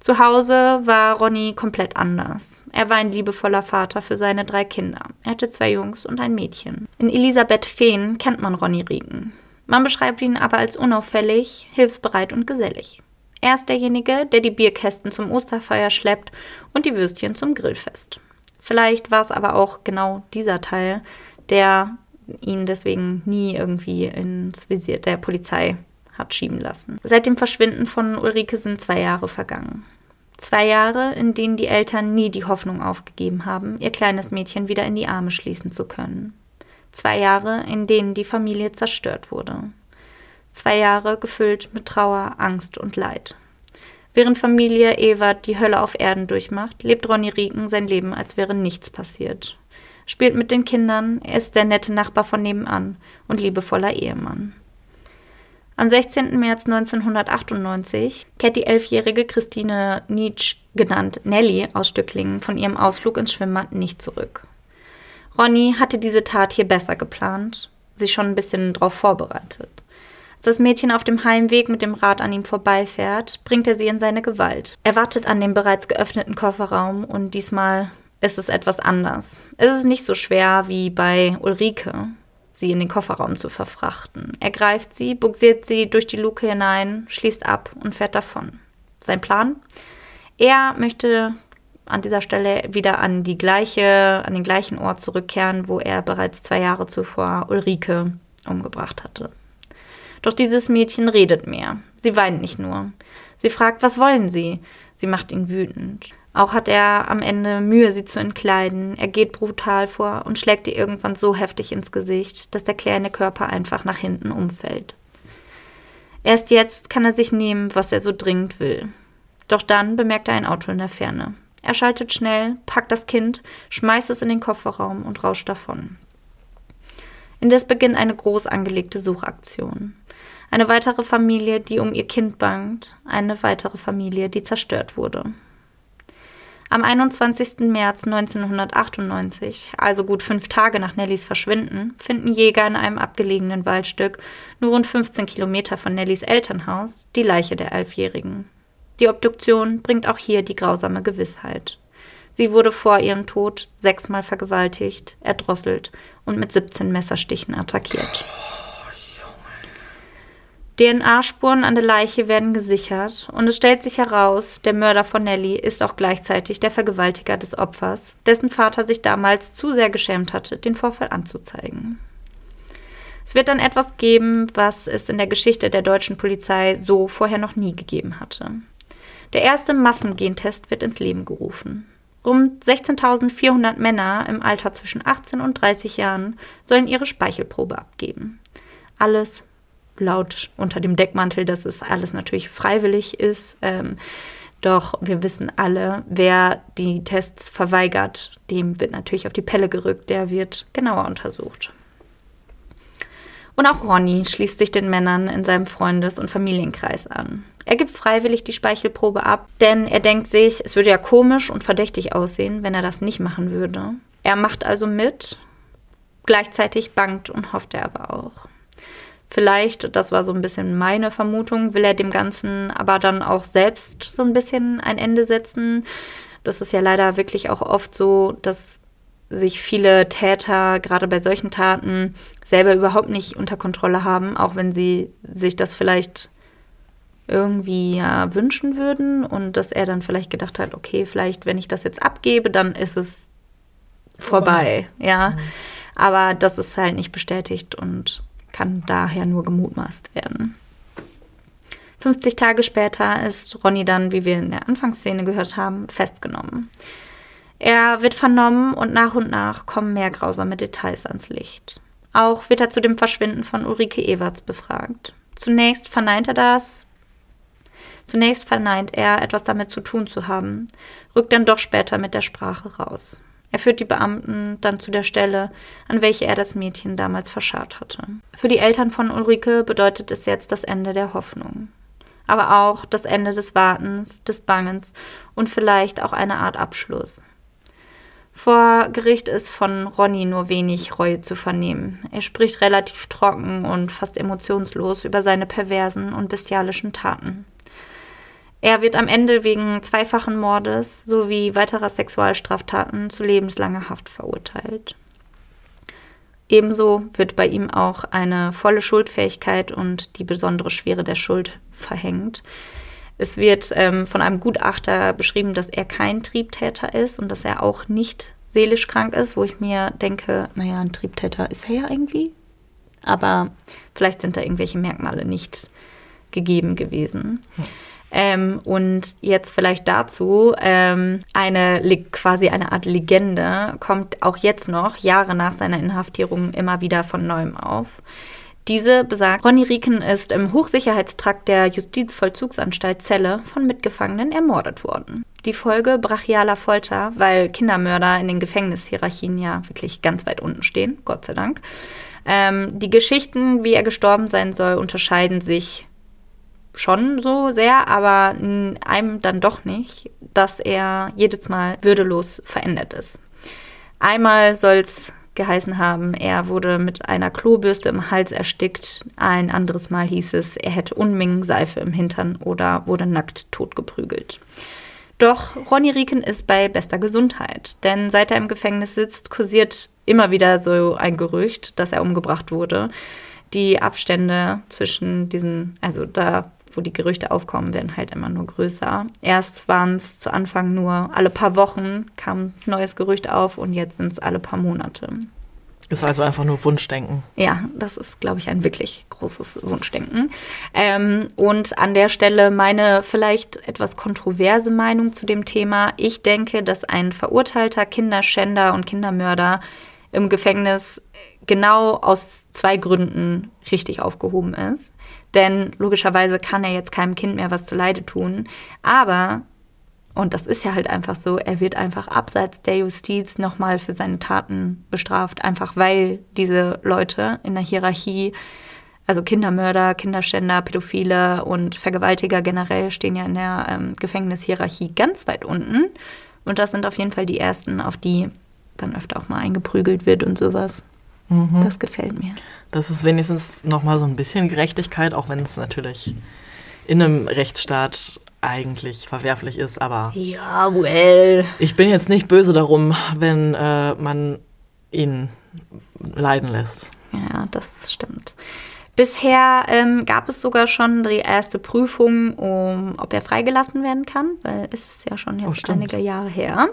Zu Hause war Ronny komplett anders. Er war ein liebevoller Vater für seine drei Kinder. Er hatte zwei Jungs und ein Mädchen. In Elisabeth Feen kennt man Ronny Rieken. Man beschreibt ihn aber als unauffällig, hilfsbereit und gesellig. Er ist derjenige, der die Bierkästen zum Osterfeuer schleppt und die Würstchen zum Grillfest. Vielleicht war es aber auch genau dieser Teil, der ihn deswegen nie irgendwie ins Visier der Polizei hat schieben lassen. Seit dem Verschwinden von Ulrike sind zwei Jahre vergangen. Zwei Jahre, in denen die Eltern nie die Hoffnung aufgegeben haben, ihr kleines Mädchen wieder in die Arme schließen zu können. Zwei Jahre, in denen die Familie zerstört wurde. Zwei Jahre gefüllt mit Trauer, Angst und Leid. Während Familie Ewert die Hölle auf Erden durchmacht, lebt Ronny Rieken sein Leben, als wäre nichts passiert. Spielt mit den Kindern, er ist der nette Nachbar von nebenan und liebevoller Ehemann. Am 16. März 1998 kehrt die elfjährige Christine Nietzsche, genannt Nelly aus Stücklingen, von ihrem Ausflug ins Schwimmbad nicht zurück. Ronny hatte diese Tat hier besser geplant, sich schon ein bisschen darauf vorbereitet. Als das Mädchen auf dem Heimweg mit dem Rad an ihm vorbeifährt, bringt er sie in seine Gewalt. Er wartet an dem bereits geöffneten Kofferraum und diesmal ist es etwas anders. Es ist nicht so schwer wie bei Ulrike, sie in den Kofferraum zu verfrachten. Er greift sie, buxiert sie durch die Luke hinein, schließt ab und fährt davon. Sein Plan? Er möchte an dieser Stelle wieder an die gleiche, an den gleichen Ort zurückkehren, wo er bereits zwei Jahre zuvor Ulrike umgebracht hatte. Doch dieses Mädchen redet mehr. Sie weint nicht nur. Sie fragt, was wollen Sie? Sie macht ihn wütend. Auch hat er am Ende Mühe, sie zu entkleiden. Er geht brutal vor und schlägt ihr irgendwann so heftig ins Gesicht, dass der kleine Körper einfach nach hinten umfällt. Erst jetzt kann er sich nehmen, was er so dringend will. Doch dann bemerkt er ein Auto in der Ferne. Er schaltet schnell, packt das Kind, schmeißt es in den Kofferraum und rauscht davon. Indes beginnt eine groß angelegte Suchaktion. Eine weitere Familie, die um ihr Kind bangt, eine weitere Familie, die zerstört wurde. Am 21. März 1998, also gut fünf Tage nach Nellys Verschwinden, finden Jäger in einem abgelegenen Waldstück, nur rund 15 Kilometer von Nellys Elternhaus, die Leiche der Elfjährigen. Die Obduktion bringt auch hier die grausame Gewissheit. Sie wurde vor ihrem Tod sechsmal vergewaltigt, erdrosselt und mit 17 Messerstichen attackiert. DNA-Spuren an der Leiche werden gesichert und es stellt sich heraus, der Mörder von Nelly ist auch gleichzeitig der Vergewaltiger des Opfers, dessen Vater sich damals zu sehr geschämt hatte, den Vorfall anzuzeigen. Es wird dann etwas geben, was es in der Geschichte der deutschen Polizei so vorher noch nie gegeben hatte. Der erste Massengentest wird ins Leben gerufen. Rund 16.400 Männer im Alter zwischen 18 und 30 Jahren sollen ihre Speichelprobe abgeben. Alles laut unter dem Deckmantel, dass es alles natürlich freiwillig ist. Ähm, doch wir wissen alle, wer die Tests verweigert, dem wird natürlich auf die Pelle gerückt, der wird genauer untersucht. Und auch Ronny schließt sich den Männern in seinem Freundes- und Familienkreis an. Er gibt freiwillig die Speichelprobe ab, denn er denkt sich, es würde ja komisch und verdächtig aussehen, wenn er das nicht machen würde. Er macht also mit, gleichzeitig bangt und hofft er aber auch. Vielleicht, das war so ein bisschen meine Vermutung, will er dem Ganzen aber dann auch selbst so ein bisschen ein Ende setzen. Das ist ja leider wirklich auch oft so, dass sich viele Täter gerade bei solchen Taten selber überhaupt nicht unter Kontrolle haben, auch wenn sie sich das vielleicht irgendwie ja, wünschen würden und dass er dann vielleicht gedacht hat, okay, vielleicht wenn ich das jetzt abgebe, dann ist es vorbei, vorbei. ja. Mhm. Aber das ist halt nicht bestätigt und kann daher nur gemutmaßt werden. 50 Tage später ist Ronny dann, wie wir in der Anfangsszene gehört haben, festgenommen. Er wird vernommen und nach und nach kommen mehr grausame Details ans Licht. Auch wird er zu dem Verschwinden von Ulrike Everts befragt. Zunächst verneint er das. Zunächst verneint er, etwas damit zu tun zu haben, rückt dann doch später mit der Sprache raus. Er führt die Beamten dann zu der Stelle, an welche er das Mädchen damals verscharrt hatte. Für die Eltern von Ulrike bedeutet es jetzt das Ende der Hoffnung. Aber auch das Ende des Wartens, des Bangens und vielleicht auch eine Art Abschluss. Vor Gericht ist von Ronny nur wenig Reue zu vernehmen. Er spricht relativ trocken und fast emotionslos über seine perversen und bestialischen Taten. Er wird am Ende wegen zweifachen Mordes sowie weiterer Sexualstraftaten zu lebenslanger Haft verurteilt. Ebenso wird bei ihm auch eine volle Schuldfähigkeit und die besondere Schwere der Schuld verhängt. Es wird ähm, von einem Gutachter beschrieben, dass er kein Triebtäter ist und dass er auch nicht seelisch krank ist, wo ich mir denke, naja, ein Triebtäter ist er ja irgendwie. Aber vielleicht sind da irgendwelche Merkmale nicht gegeben gewesen. Ja. Ähm, und jetzt vielleicht dazu ähm, eine quasi eine Art Legende kommt auch jetzt noch Jahre nach seiner Inhaftierung immer wieder von neuem auf. Diese besagt, Ronny Rieken ist im Hochsicherheitstrakt der Justizvollzugsanstalt Celle von Mitgefangenen ermordet worden. Die Folge brachialer Folter, weil Kindermörder in den Gefängnishierarchien ja wirklich ganz weit unten stehen, Gott sei Dank. Ähm, die Geschichten, wie er gestorben sein soll, unterscheiden sich schon so sehr, aber einem dann doch nicht, dass er jedes Mal würdelos verändert ist. Einmal soll es geheißen haben, er wurde mit einer Klobürste im Hals erstickt. Ein anderes Mal hieß es, er hätte Unmengen Seife im Hintern oder wurde nackt totgeprügelt. Doch Ronny Rieken ist bei bester Gesundheit, denn seit er im Gefängnis sitzt, kursiert immer wieder so ein Gerücht, dass er umgebracht wurde. Die Abstände zwischen diesen, also da wo die Gerüchte aufkommen, werden halt immer nur größer. Erst waren es zu Anfang nur alle paar Wochen kam ein neues Gerücht auf und jetzt sind es alle paar Monate.
Ist also einfach nur Wunschdenken.
Ja, das ist, glaube ich, ein wirklich großes Wunschdenken. Ähm, und an der Stelle meine vielleicht etwas kontroverse Meinung zu dem Thema. Ich denke, dass ein verurteilter Kinderschänder und Kindermörder im Gefängnis genau aus zwei Gründen richtig aufgehoben ist. Denn logischerweise kann er jetzt keinem Kind mehr was zuleide tun. Aber, und das ist ja halt einfach so, er wird einfach abseits der Justiz nochmal für seine Taten bestraft, einfach weil diese Leute in der Hierarchie, also Kindermörder, Kinderschänder, Pädophile und Vergewaltiger generell stehen ja in der ähm, Gefängnishierarchie ganz weit unten. Und das sind auf jeden Fall die ersten, auf die dann öfter auch mal eingeprügelt wird und sowas. Mhm. Das gefällt mir.
Das ist wenigstens nochmal so ein bisschen Gerechtigkeit, auch wenn es natürlich in einem Rechtsstaat eigentlich verwerflich ist, aber.
Ja, well.
Ich bin jetzt nicht böse darum, wenn äh, man ihn leiden lässt.
Ja, das stimmt. Bisher ähm, gab es sogar schon die erste Prüfung, um, ob er freigelassen werden kann, weil es ist ja schon
Oh,
jetzt
stimmt.
einige Jahre her.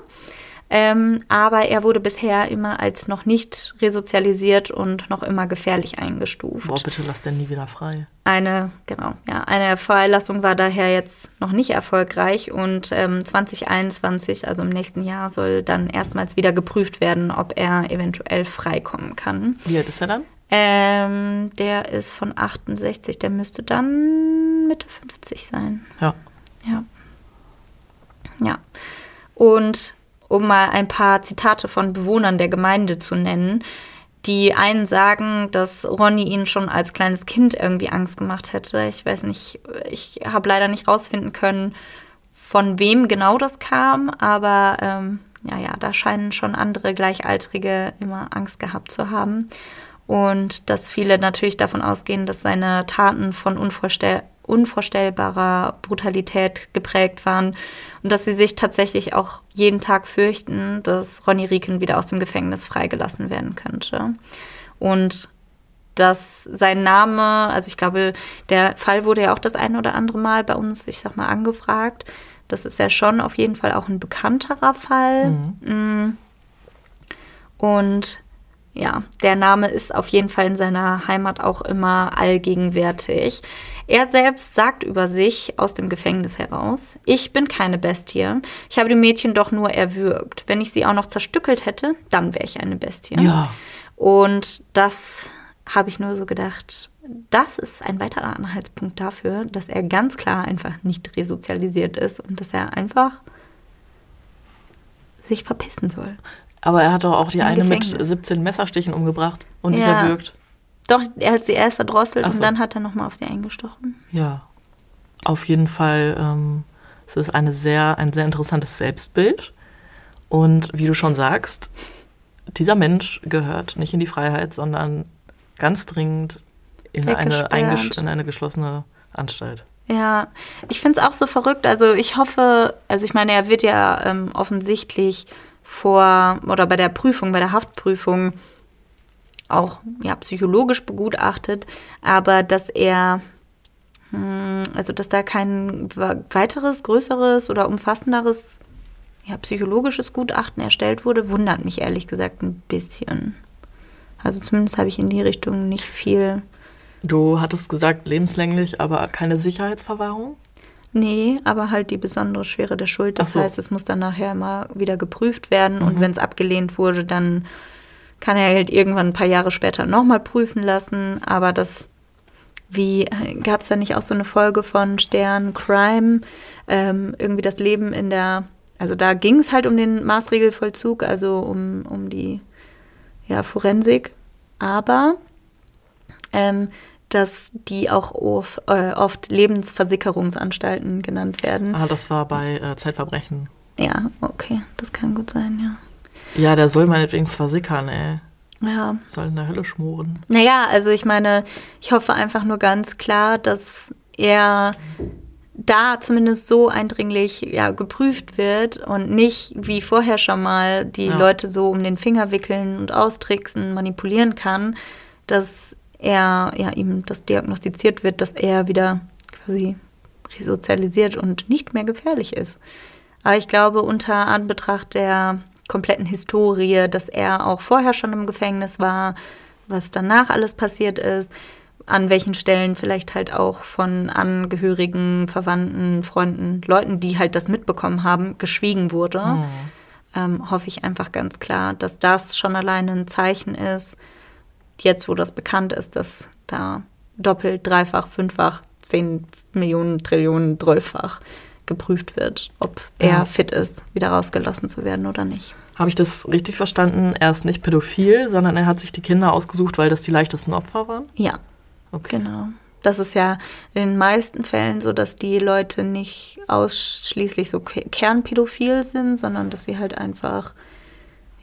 Ähm, aber er wurde bisher immer als noch nicht resozialisiert und noch immer gefährlich eingestuft.
Boah, bitte lass den nie wieder frei.
Eine, genau, ja, eine Freilassung war daher jetzt noch nicht erfolgreich und ähm, 2021, also im nächsten Jahr, soll dann erstmals wieder geprüft werden, ob er eventuell freikommen kann.
Wie alt ist er dann?
Ähm, der ist von 68, der müsste dann Mitte 50 sein.
Ja.
Ja. Ja. Und um mal ein paar Zitate von Bewohnern der Gemeinde zu nennen, die einen sagen, dass Ronny ihnen schon als kleines Kind irgendwie Angst gemacht hätte. Ich weiß nicht, ich habe leider nicht rausfinden können, von wem genau das kam, aber ähm, ja, ja, da scheinen schon andere Gleichaltrige immer Angst gehabt zu haben. Und dass viele natürlich davon ausgehen, dass seine Taten von unvorstell unvorstellbarer Brutalität geprägt waren und dass sie sich tatsächlich auch jeden Tag fürchten, dass Ronny Rieken wieder aus dem Gefängnis freigelassen werden könnte. Und dass sein Name, also ich glaube, der Fall wurde ja auch das ein oder andere Mal bei uns, ich sag mal, angefragt. Das ist ja schon auf jeden Fall auch ein bekannterer Fall. Mm. Und ja, der Name ist auf jeden Fall in seiner Heimat auch immer allgegenwärtig. Er selbst sagt über sich aus dem Gefängnis heraus, ich bin keine Bestie. Ich habe die Mädchen doch nur erwürgt. Wenn ich sie auch noch zerstückelt hätte, dann wäre ich eine Bestie.
Ja.
Und das habe ich nur so gedacht, das ist ein weiterer Anhaltspunkt dafür, dass er ganz klar einfach nicht resozialisiert ist und dass er einfach sich verpissen soll.
Aber er hat doch auch die
Im
eine mit
Gefängnis.
17 Messerstichen umgebracht und nicht
Ja.
erwürgt.
Doch, er hat sie erst erdrosselt
so.
und dann hat er nochmal auf sie eingestochen.
Ja. Auf jeden Fall, ähm, es ist eine sehr, ein sehr interessantes Selbstbild. Und wie du schon sagst, dieser Mensch gehört nicht in die Freiheit, sondern ganz dringend in eine, in eine geschlossene Anstalt.
Ja, ich finde es auch so verrückt. Also ich hoffe, also ich meine, er wird ja ähm, offensichtlich vor oder bei der Prüfung, bei der Haftprüfung auch ja, psychologisch begutachtet, aber dass er, hm, also dass da kein weiteres, größeres oder umfassenderes ja, psychologisches Gutachten erstellt wurde, wundert mich ehrlich gesagt ein bisschen. Also zumindest habe ich in die Richtung nicht viel.
Du hattest gesagt, lebenslänglich, aber keine Sicherheitsverwahrung?
Nee, aber halt die besondere Schwere der Schuld. Das
so.
heißt, es muss dann nachher mal wieder geprüft werden und wenn es abgelehnt wurde, dann kann er halt irgendwann ein paar Jahre später nochmal prüfen lassen. Aber das, wie, gab es da nicht auch so eine Folge von Stern Crime? Ähm, irgendwie das Leben in der, also da ging es halt um den Maßregelvollzug, also um, um die ja, Forensik. Aber ähm, dass die auch oft, äh, oft Lebensversickerungsanstalten genannt werden.
Ah, das war bei äh, Zeitverbrechen.
Ja, okay, das kann gut sein, ja.
Ja, der soll meinetwegen versickern, ey.
Ja,
Soll in der Hölle schmoren.
naja, also ich meine, ich hoffe einfach nur ganz klar, dass er da zumindest so eindringlich ja, geprüft wird und nicht wie vorher schon mal die
Ja.
Leute so um den Finger wickeln und austricksen, manipulieren kann, dass er ja ihm das diagnostiziert wird, dass er wieder quasi resozialisiert und nicht mehr gefährlich ist. Aber ich glaube, unter Anbetracht der kompletten Historie, dass er auch vorher schon im Gefängnis war, was danach alles passiert ist, an welchen Stellen vielleicht halt auch von Angehörigen, Verwandten, Freunden, Leuten, die halt das mitbekommen haben, geschwiegen wurde, ähm, hoffe ich einfach ganz klar, dass das schon alleine ein Zeichen ist, jetzt wo das bekannt ist, dass da doppelt, dreifach, fünffach, zehn Millionen, Trillionen, zwölffach geprüft wird, ob er
Ja.
fit ist, wieder rausgelassen zu werden oder nicht.
Habe ich das richtig verstanden? Er ist nicht pädophil, sondern er hat sich die Kinder ausgesucht, weil das die leichtesten Opfer waren?
Ja,
Okay.
genau. Das ist ja in den meisten Fällen so, dass die Leute nicht ausschließlich so ke- kernpädophil sind, sondern dass sie halt einfach,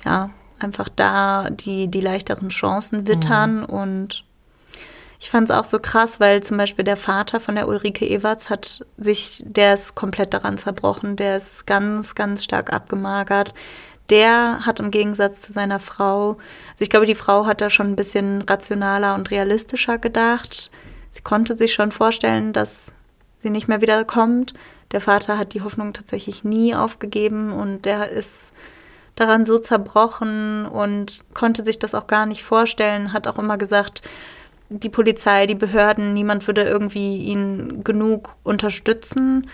ja, einfach da die, die leichteren Chancen wittern und ich fand es auch so krass, weil zum Beispiel der Vater von der Ulrike Ewerts hat sich, der ist komplett daran zerbrochen, der ist ganz, ganz stark abgemagert. der hat im Gegensatz zu seiner Frau, also ich glaube, die Frau hat da schon ein bisschen rationaler und realistischer gedacht. Sie konnte sich schon vorstellen, dass sie nicht mehr wiederkommt. Der Vater hat die Hoffnung tatsächlich nie aufgegeben und der ist daran so zerbrochen und konnte sich das auch gar nicht vorstellen, hat auch immer gesagt, die Polizei, die Behörden, niemand würde irgendwie ihn genug unterstützen.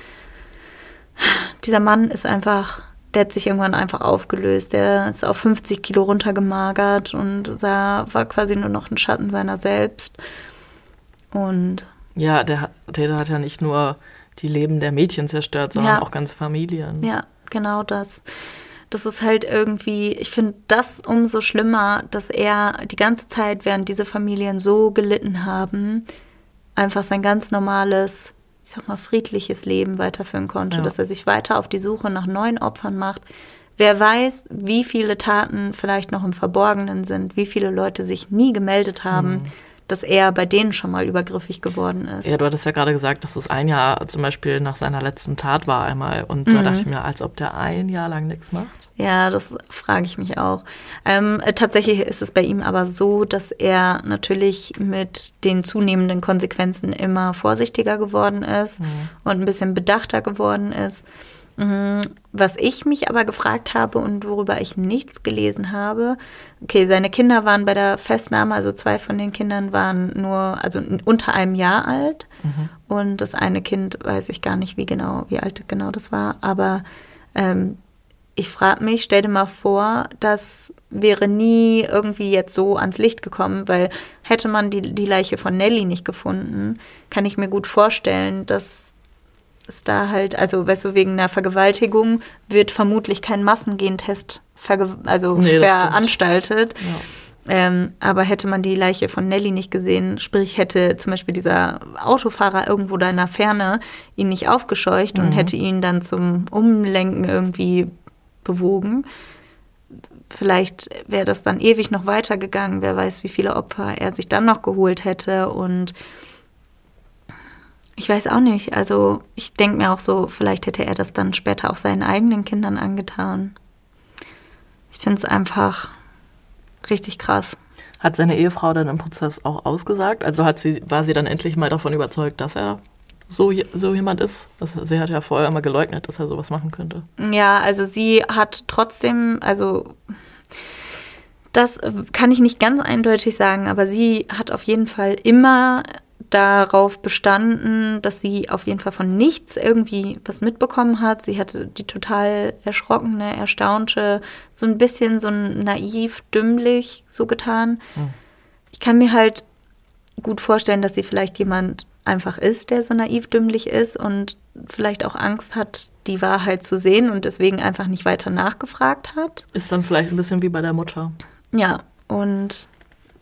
Dieser Mann ist einfach, der hat sich irgendwann einfach aufgelöst. Der ist auf 50 Kilo runtergemagert und sah, war quasi nur noch ein Schatten seiner selbst. Und
ja, der Täter hat ja nicht nur die Leben der Mädchen zerstört, sondern ja. auch ganze Familien.
Ja, genau das das ist halt irgendwie, ich finde das umso schlimmer, dass er die ganze Zeit, während diese Familien so gelitten haben, einfach sein ganz normales, ich sag mal, friedliches Leben weiterführen konnte, ja. dass er sich weiter auf die Suche nach neuen Opfern macht. Wer weiß, wie viele Taten vielleicht noch im Verborgenen sind, wie viele Leute sich nie gemeldet haben. Mhm dass er bei denen schon mal übergriffig geworden ist.
Ja, du hattest ja gerade gesagt, dass es ein Jahr zum Beispiel nach seiner letzten Tat war einmal. Und mhm. da dachte ich mir, als ob der ein Jahr lang nichts macht.
Ja, das frage ich mich auch. Ähm, tatsächlich ist es bei ihm aber so, dass er natürlich mit den zunehmenden Konsequenzen immer vorsichtiger geworden ist mhm. und ein bisschen bedachter geworden ist. Mhm. Was ich mich aber gefragt habe und worüber ich nichts gelesen habe, okay, seine Kinder waren bei der Festnahme, also zwei von den Kindern waren nur, also unter einem Jahr alt mhm. und das eine Kind weiß ich gar nicht, wie genau, wie alt genau das war, aber ähm, ich frage mich, stell dir mal vor, das wäre nie irgendwie jetzt so ans Licht gekommen, weil hätte man die, die Leiche von Nelly nicht gefunden, kann ich mir gut vorstellen, dass ist da halt, also weißt du, wegen einer Vergewaltigung wird vermutlich kein Massengentest also nee, veranstaltet. Ja. Ähm, aber hätte man die Leiche von Nelly nicht gesehen, sprich hätte zum Beispiel dieser Autofahrer irgendwo da in der Ferne ihn nicht aufgescheucht mhm. und hätte ihn dann zum Umlenken irgendwie bewogen, vielleicht wäre das dann ewig noch weitergegangen. Wer weiß, wie viele Opfer er sich dann noch geholt hätte und ich weiß auch nicht. Also ich denke mir auch so, vielleicht hätte er das dann später auch seinen eigenen Kindern angetan. Ich finde es einfach richtig krass.
Hat seine Ehefrau dann im Prozess auch ausgesagt? Also hat sie, war sie dann endlich mal davon überzeugt, dass er so, so jemand ist? Das, sie hat ja vorher immer geleugnet, dass er sowas machen könnte.
Ja, also sie hat trotzdem, also das kann ich nicht ganz eindeutig sagen, aber sie hat auf jeden Fall immer darauf bestanden, dass sie auf jeden Fall von nichts irgendwie was mitbekommen hat. Sie hatte die total erschrockene, erstaunte, so ein bisschen so naiv, dümmlich so getan. Hm. Ich kann mir halt gut vorstellen, dass sie vielleicht jemand einfach ist, der so naiv dümmlich ist und vielleicht auch Angst hat, die Wahrheit zu sehen und deswegen einfach nicht weiter nachgefragt hat.
Ist dann vielleicht ein bisschen wie bei der Mutter.
Ja, und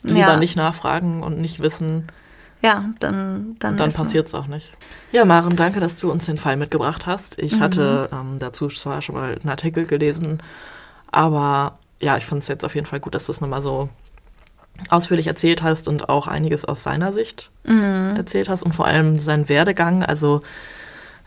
lieber ja. nicht nachfragen und nicht wissen,
ja, dann dann,
dann passiert es auch nicht. Ja, Maren, danke, dass du uns den Fall mitgebracht hast. Ich mhm. hatte ähm, dazu zwar schon mal einen Artikel gelesen, aber ja, ich fand es jetzt auf jeden Fall gut, dass du es nochmal so ausführlich erzählt hast und auch einiges aus seiner Sicht mhm. erzählt hast und vor allem seinen Werdegang. Also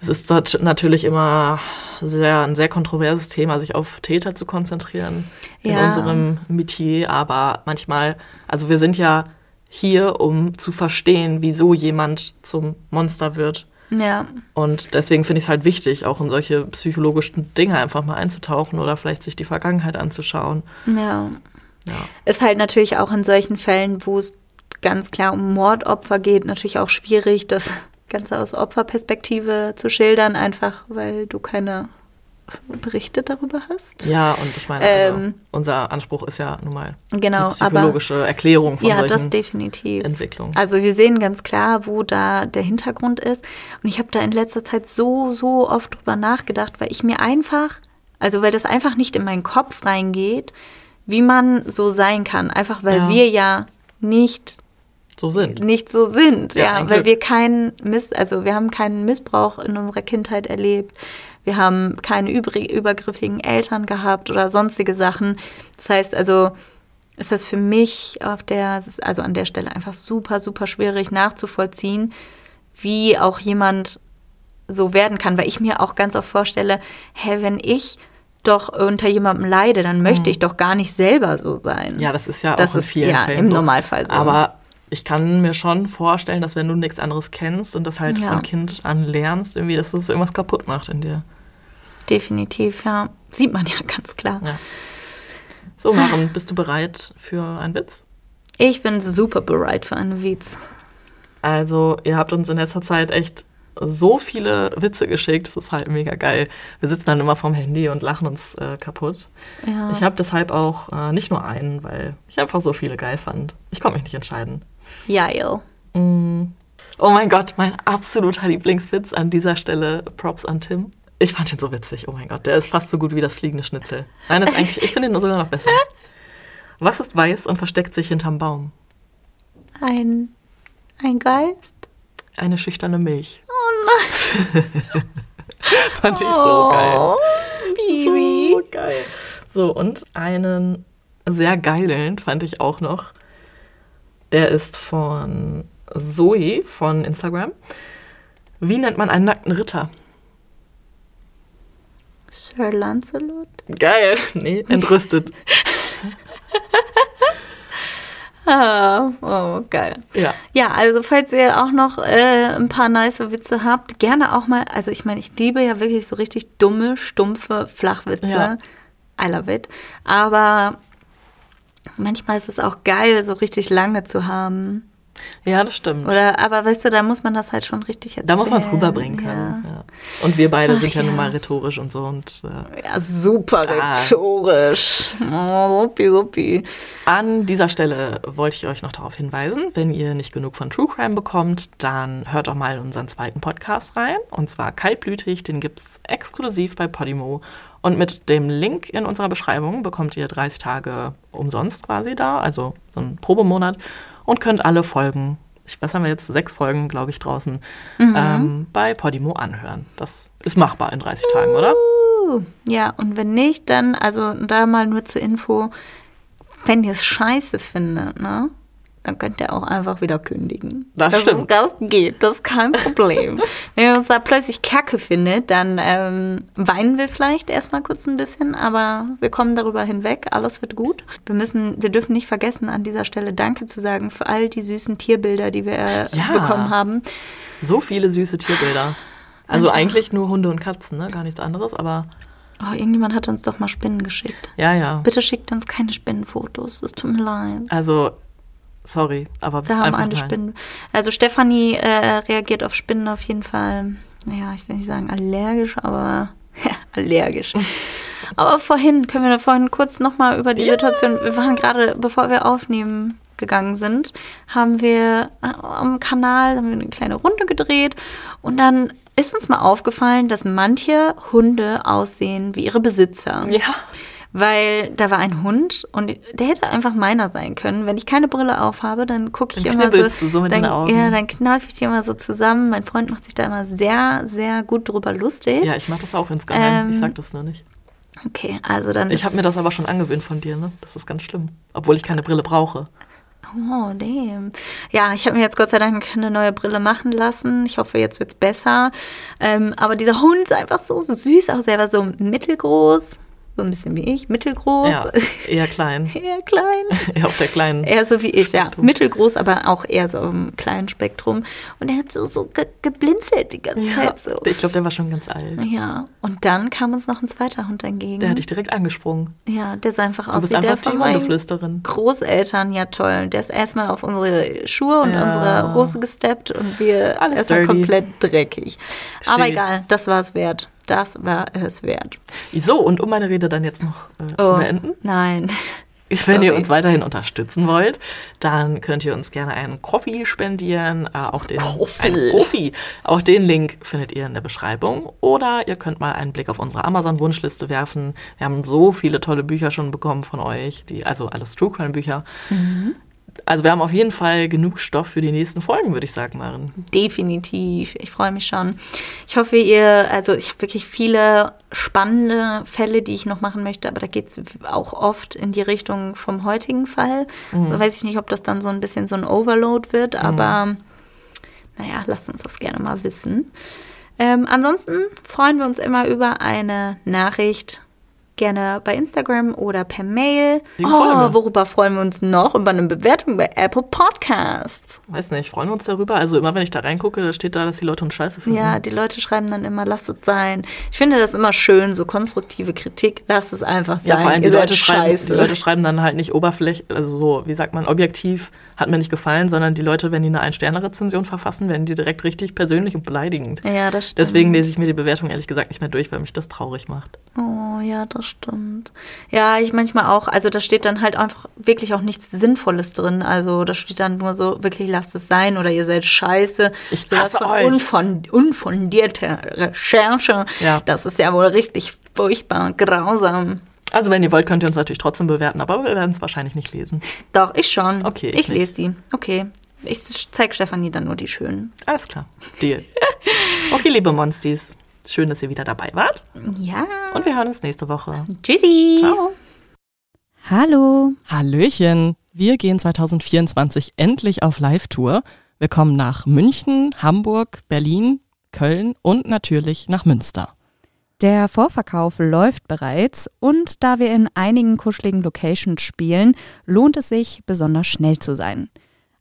es ist natürlich immer sehr, ein sehr kontroverses Thema, sich auf Täter zu konzentrieren ja. in unserem Metier, aber manchmal, also wir sind ja hier, um zu verstehen, wieso jemand zum Monster wird.
Ja.
Und deswegen finde ich es halt wichtig, auch in solche psychologischen Dinge einfach mal einzutauchen oder vielleicht sich die Vergangenheit anzuschauen.
Ja. ja. Ist halt natürlich auch in solchen Fällen, wo es ganz klar um Mordopfer geht, natürlich auch schwierig, das Ganze aus Opferperspektive zu schildern, einfach weil du keine Berichte darüber hast.
Ja, und ich meine, also ähm, unser Anspruch ist ja nun mal genau, die psychologische aber, Erklärung von
ja,
solchen
das definitiv.
Entwicklungen.
Also wir sehen ganz klar, wo da der Hintergrund ist. Und ich habe da in letzter Zeit so, so oft drüber nachgedacht, weil ich mir einfach, also weil das einfach nicht in meinen Kopf reingeht, wie man so sein kann. Einfach weil ja. wir ja nicht
so sind.
Nicht so sind, ja, ja weil wir keinen Miss, also wir haben keinen Missbrauch in unserer Kindheit erlebt wir haben keine übergriffigen Eltern gehabt oder sonstige Sachen. Das heißt also, ist das für mich auf der, also an der Stelle einfach super, super schwierig nachzuvollziehen, wie auch jemand so werden kann, weil ich mir auch ganz oft vorstelle, hä, wenn ich doch unter jemandem leide, dann möchte ich doch gar nicht selber so sein.
Mhm. Ja, das ist ja
Das
auch in
ist,
vielen
ja,
Fällen
im
so.
Normalfall so.
Aber ich kann mir schon vorstellen, dass wenn du nichts anderes kennst und das halt
Ja.
von Kind an lernst, irgendwie, dass das irgendwas kaputt macht in dir.
Definitiv, ja. Sieht man ja ganz klar.
Ja. So, Maren, bist du bereit für einen Witz?
Ich bin super bereit für einen Witz.
Also, ihr habt uns in letzter Zeit echt so viele Witze geschickt. Das ist halt mega geil. Wir sitzen dann immer vorm Handy und lachen uns äh, kaputt.
Ja.
Ich habe deshalb auch äh, nicht nur einen, weil ich einfach so viele geil fand. Ich konnte mich nicht entscheiden.
Jail.
Mm. Oh mein Gott, mein absoluter Lieblingswitz an dieser Stelle. Props an Tim. Ich fand ihn so witzig. Oh mein Gott, der ist fast so gut wie das fliegende Schnitzel. Nein, das ist eigentlich, ich finde ihn sogar noch besser. Was ist weiß und versteckt sich hinterm Baum?
Ein, ein Geist?
Eine schüchterne Milch.
Oh nein.
Fand ich so geil.
Oh, Bibi.
So geil. So, und einen sehr geilen fand ich auch noch. Der ist von Zoe von Instagram. Wie nennt man einen nackten Ritter?
Sir Lancelot?
Geil. Nee, entrüstet.
Ah, oh, geil.
ja.
Ja, also falls ihr auch noch äh, ein paar nice Witze habt, gerne auch mal, also ich meine, ich liebe ja wirklich so richtig dumme, stumpfe Flachwitze.
Ja.
I love it. Aber manchmal ist es auch geil, so richtig lange zu haben.
Ja, das stimmt.
Oder, aber weißt du, da muss man das halt schon richtig erzählen.
da muss man es rüberbringen können.
Ja,
Ja. Und wir beide
Ach,
sind ja, nun
ja.
mal rhetorisch und so. Und äh,
ja super
Ah.
rhetorisch. Oh, supi, supi.
An dieser Stelle wollte ich euch noch darauf hinweisen, wenn ihr nicht genug von True Crime bekommt, dann hört doch mal in unseren zweiten Podcast rein. Und zwar Kaltblütig, den gibt es exklusiv bei Podimo. Und mit dem Link in unserer Beschreibung bekommt ihr 30 Tage umsonst quasi da, also so einen Probemonat. Und könnt alle Folgen, ich, was haben wir jetzt, sechs Folgen, glaube ich, draußen, ähm, bei Podimo anhören. Das ist machbar in 30 Tagen, oder?
Uh, Ja, und wenn nicht, dann, also da mal nur zur Info, wenn ihr es scheiße findet, ne? Dann könnt ihr auch einfach wieder kündigen.
Das stimmt.
Ist, das geht, das ist kein Problem. wenn ihr uns da plötzlich Kacke findet, dann ähm, weinen wir vielleicht erstmal kurz ein bisschen, aber wir kommen darüber hinweg, alles wird gut. Wir müssen, wir dürfen nicht vergessen, an dieser Stelle Danke zu sagen für all die süßen Tierbilder, die wir äh,
Ja.
bekommen haben.
So viele süße Tierbilder. Also eigentlich nur Hunde und Katzen, ne? Gar nichts anderes, aber
Oh, irgendjemand hat uns doch mal Spinnen geschickt.
ja, ja.
Bitte schickt uns keine Spinnenfotos. Es tut mir leid.
Also, sorry, aber
Wir haben
einfach
eine
nein.
Spinne. Also Stefanie äh, reagiert auf Spinnen auf jeden Fall, ja, ich will nicht sagen allergisch, aber ja, allergisch. aber vorhin, können wir da vorhin kurz nochmal über die Situation, wir waren gerade, bevor wir aufnehmen gegangen sind, haben wir äh, am Kanal haben wir eine kleine Runde gedreht und dann ist uns mal aufgefallen, dass manche Hunde aussehen wie ihre Besitzer.
Ja.
Weil da war ein Hund und der hätte einfach meiner sein können. Wenn ich keine Brille aufhabe, dann gucke ich immer so.
du so mit
dann. Ja, dann kneife ich die immer so zusammen. Mein Freund macht sich da immer sehr, sehr gut drüber lustig.
Ja, ich mache das auch insgeheim.
Ähm,
ich sag das nur nicht.
Okay, also dann.
Ich habe mir das aber schon angewöhnt von dir, ne? Das ist ganz schlimm. Obwohl ich keine Brille brauche.
Oh, damn. Ja, ich habe mir jetzt Gott sei Dank eine neue Brille machen lassen. Ich hoffe, jetzt wird's besser. Ähm, aber dieser Hund ist einfach so süß aus. Er war so mittelgroß. So ein bisschen wie ich. Mittelgroß.
Ja, eher klein.
Eher klein.
eher auf der kleinen.
Eher so wie ich, ja. Mittelgroß, aber auch eher so im kleinen Spektrum. Und er hat so, so ge geblinzelt die ganze
Ja,
Zeit so.
ich glaube, der war schon ganz alt.
Ja, und dann kam uns noch ein zweiter Hund entgegen.
Der hat dich direkt angesprungen.
ja, der sah einfach aus wie der
einfach die
von meinen
Hundeflüsterin.
Großeltern. Ja, toll. Der ist erstmal auf unsere Schuhe und
Ja.
unsere Hose gesteppt und wir
Alles
erstmal komplett dreckig. Aber
Shit.
egal, das war es wert. Das war es wert.
So, und um meine Rede dann jetzt noch äh, zu beenden.
nein.
Wenn ihr
Sorry.
uns weiterhin unterstützen wollt, dann könnt ihr uns gerne einen Coffee spendieren. Äh, auch den
Coffee.
Auch den Link findet ihr in der Beschreibung. Oder ihr könnt mal einen Blick auf unsere Amazon-Wunschliste werfen. Wir haben so viele tolle Bücher schon bekommen von euch, die, also alles True Crime Bücher. Also wir haben auf jeden Fall genug Stoff für die nächsten Folgen, würde ich sagen, Maren.
Definitiv. Ich freue mich schon. Ich hoffe, ihr, also ich habe wirklich viele spannende Fälle, die ich noch machen möchte, aber da geht es auch oft in die Richtung vom heutigen Fall. Da weiß ich nicht, ob das dann so ein bisschen so ein Overload wird, aber naja, lasst uns das gerne mal wissen. Ähm, ansonsten freuen wir uns immer über eine Nachricht. Gerne bei Instagram oder per Mail.
Die.
Oh, worüber freuen wir uns noch? Über eine Bewertung bei Apple Podcasts.
Weiß nicht, freuen wir uns darüber. Also immer wenn ich da reingucke, da steht da, dass die Leute uns scheiße finden.
Ja, die Leute schreiben dann immer, lasst es sein. Ich finde das immer schön, so konstruktive Kritik, lasst es einfach sein.
Ja, vor allem die Leute, schreiben, die Leute schreiben dann halt nicht oberflächlich, also so, wie sagt man, objektiv, hat mir nicht gefallen, sondern die Leute, wenn die eine Ein-Sterne-Rezension verfassen, werden die direkt richtig persönlich und beleidigend.
ja, das stimmt.
Deswegen lese ich mir die Bewertung ehrlich gesagt nicht mehr durch, weil mich das traurig macht.
Oh, ja, das stimmt. Ja, ich manchmal auch. Also da steht dann halt einfach wirklich auch nichts Sinnvolles drin. Also da steht dann nur so, wirklich lasst es sein oder ihr seid scheiße.
Ich
Sowas
hasse
von
euch.
Unfon unfundierte Recherche.
Ja.
Das ist ja wohl richtig furchtbar, grausam.
Also wenn ihr wollt, könnt ihr uns natürlich trotzdem bewerten, aber wir werden es wahrscheinlich nicht lesen.
Doch, ich schon.
Okay,
Ich,
ich
lese die. Okay. Ich zeige Stefanie dann nur die schönen.
Alles klar, Deal. Okay, liebe Monsties, schön, dass ihr wieder dabei wart
Ja.
und wir hören uns nächste Woche.
Tschüssi.
Ciao.
Hallo.
Hallöchen! Wir gehen 2024 endlich auf Live-Tour. Wir kommen nach München, Hamburg, Berlin, Köln und natürlich nach Münster.
Der Vorverkauf läuft bereits und da wir in einigen kuscheligen Locations spielen, lohnt es sich, besonders schnell zu sein.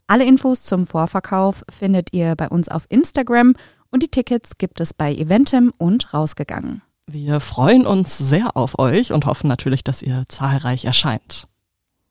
Alle Infos zum Vorverkauf findet ihr bei uns auf Instagram und die Tickets gibt es bei Eventim und rausgegangen.
Wir freuen uns sehr auf euch und hoffen natürlich, dass ihr zahlreich erscheint.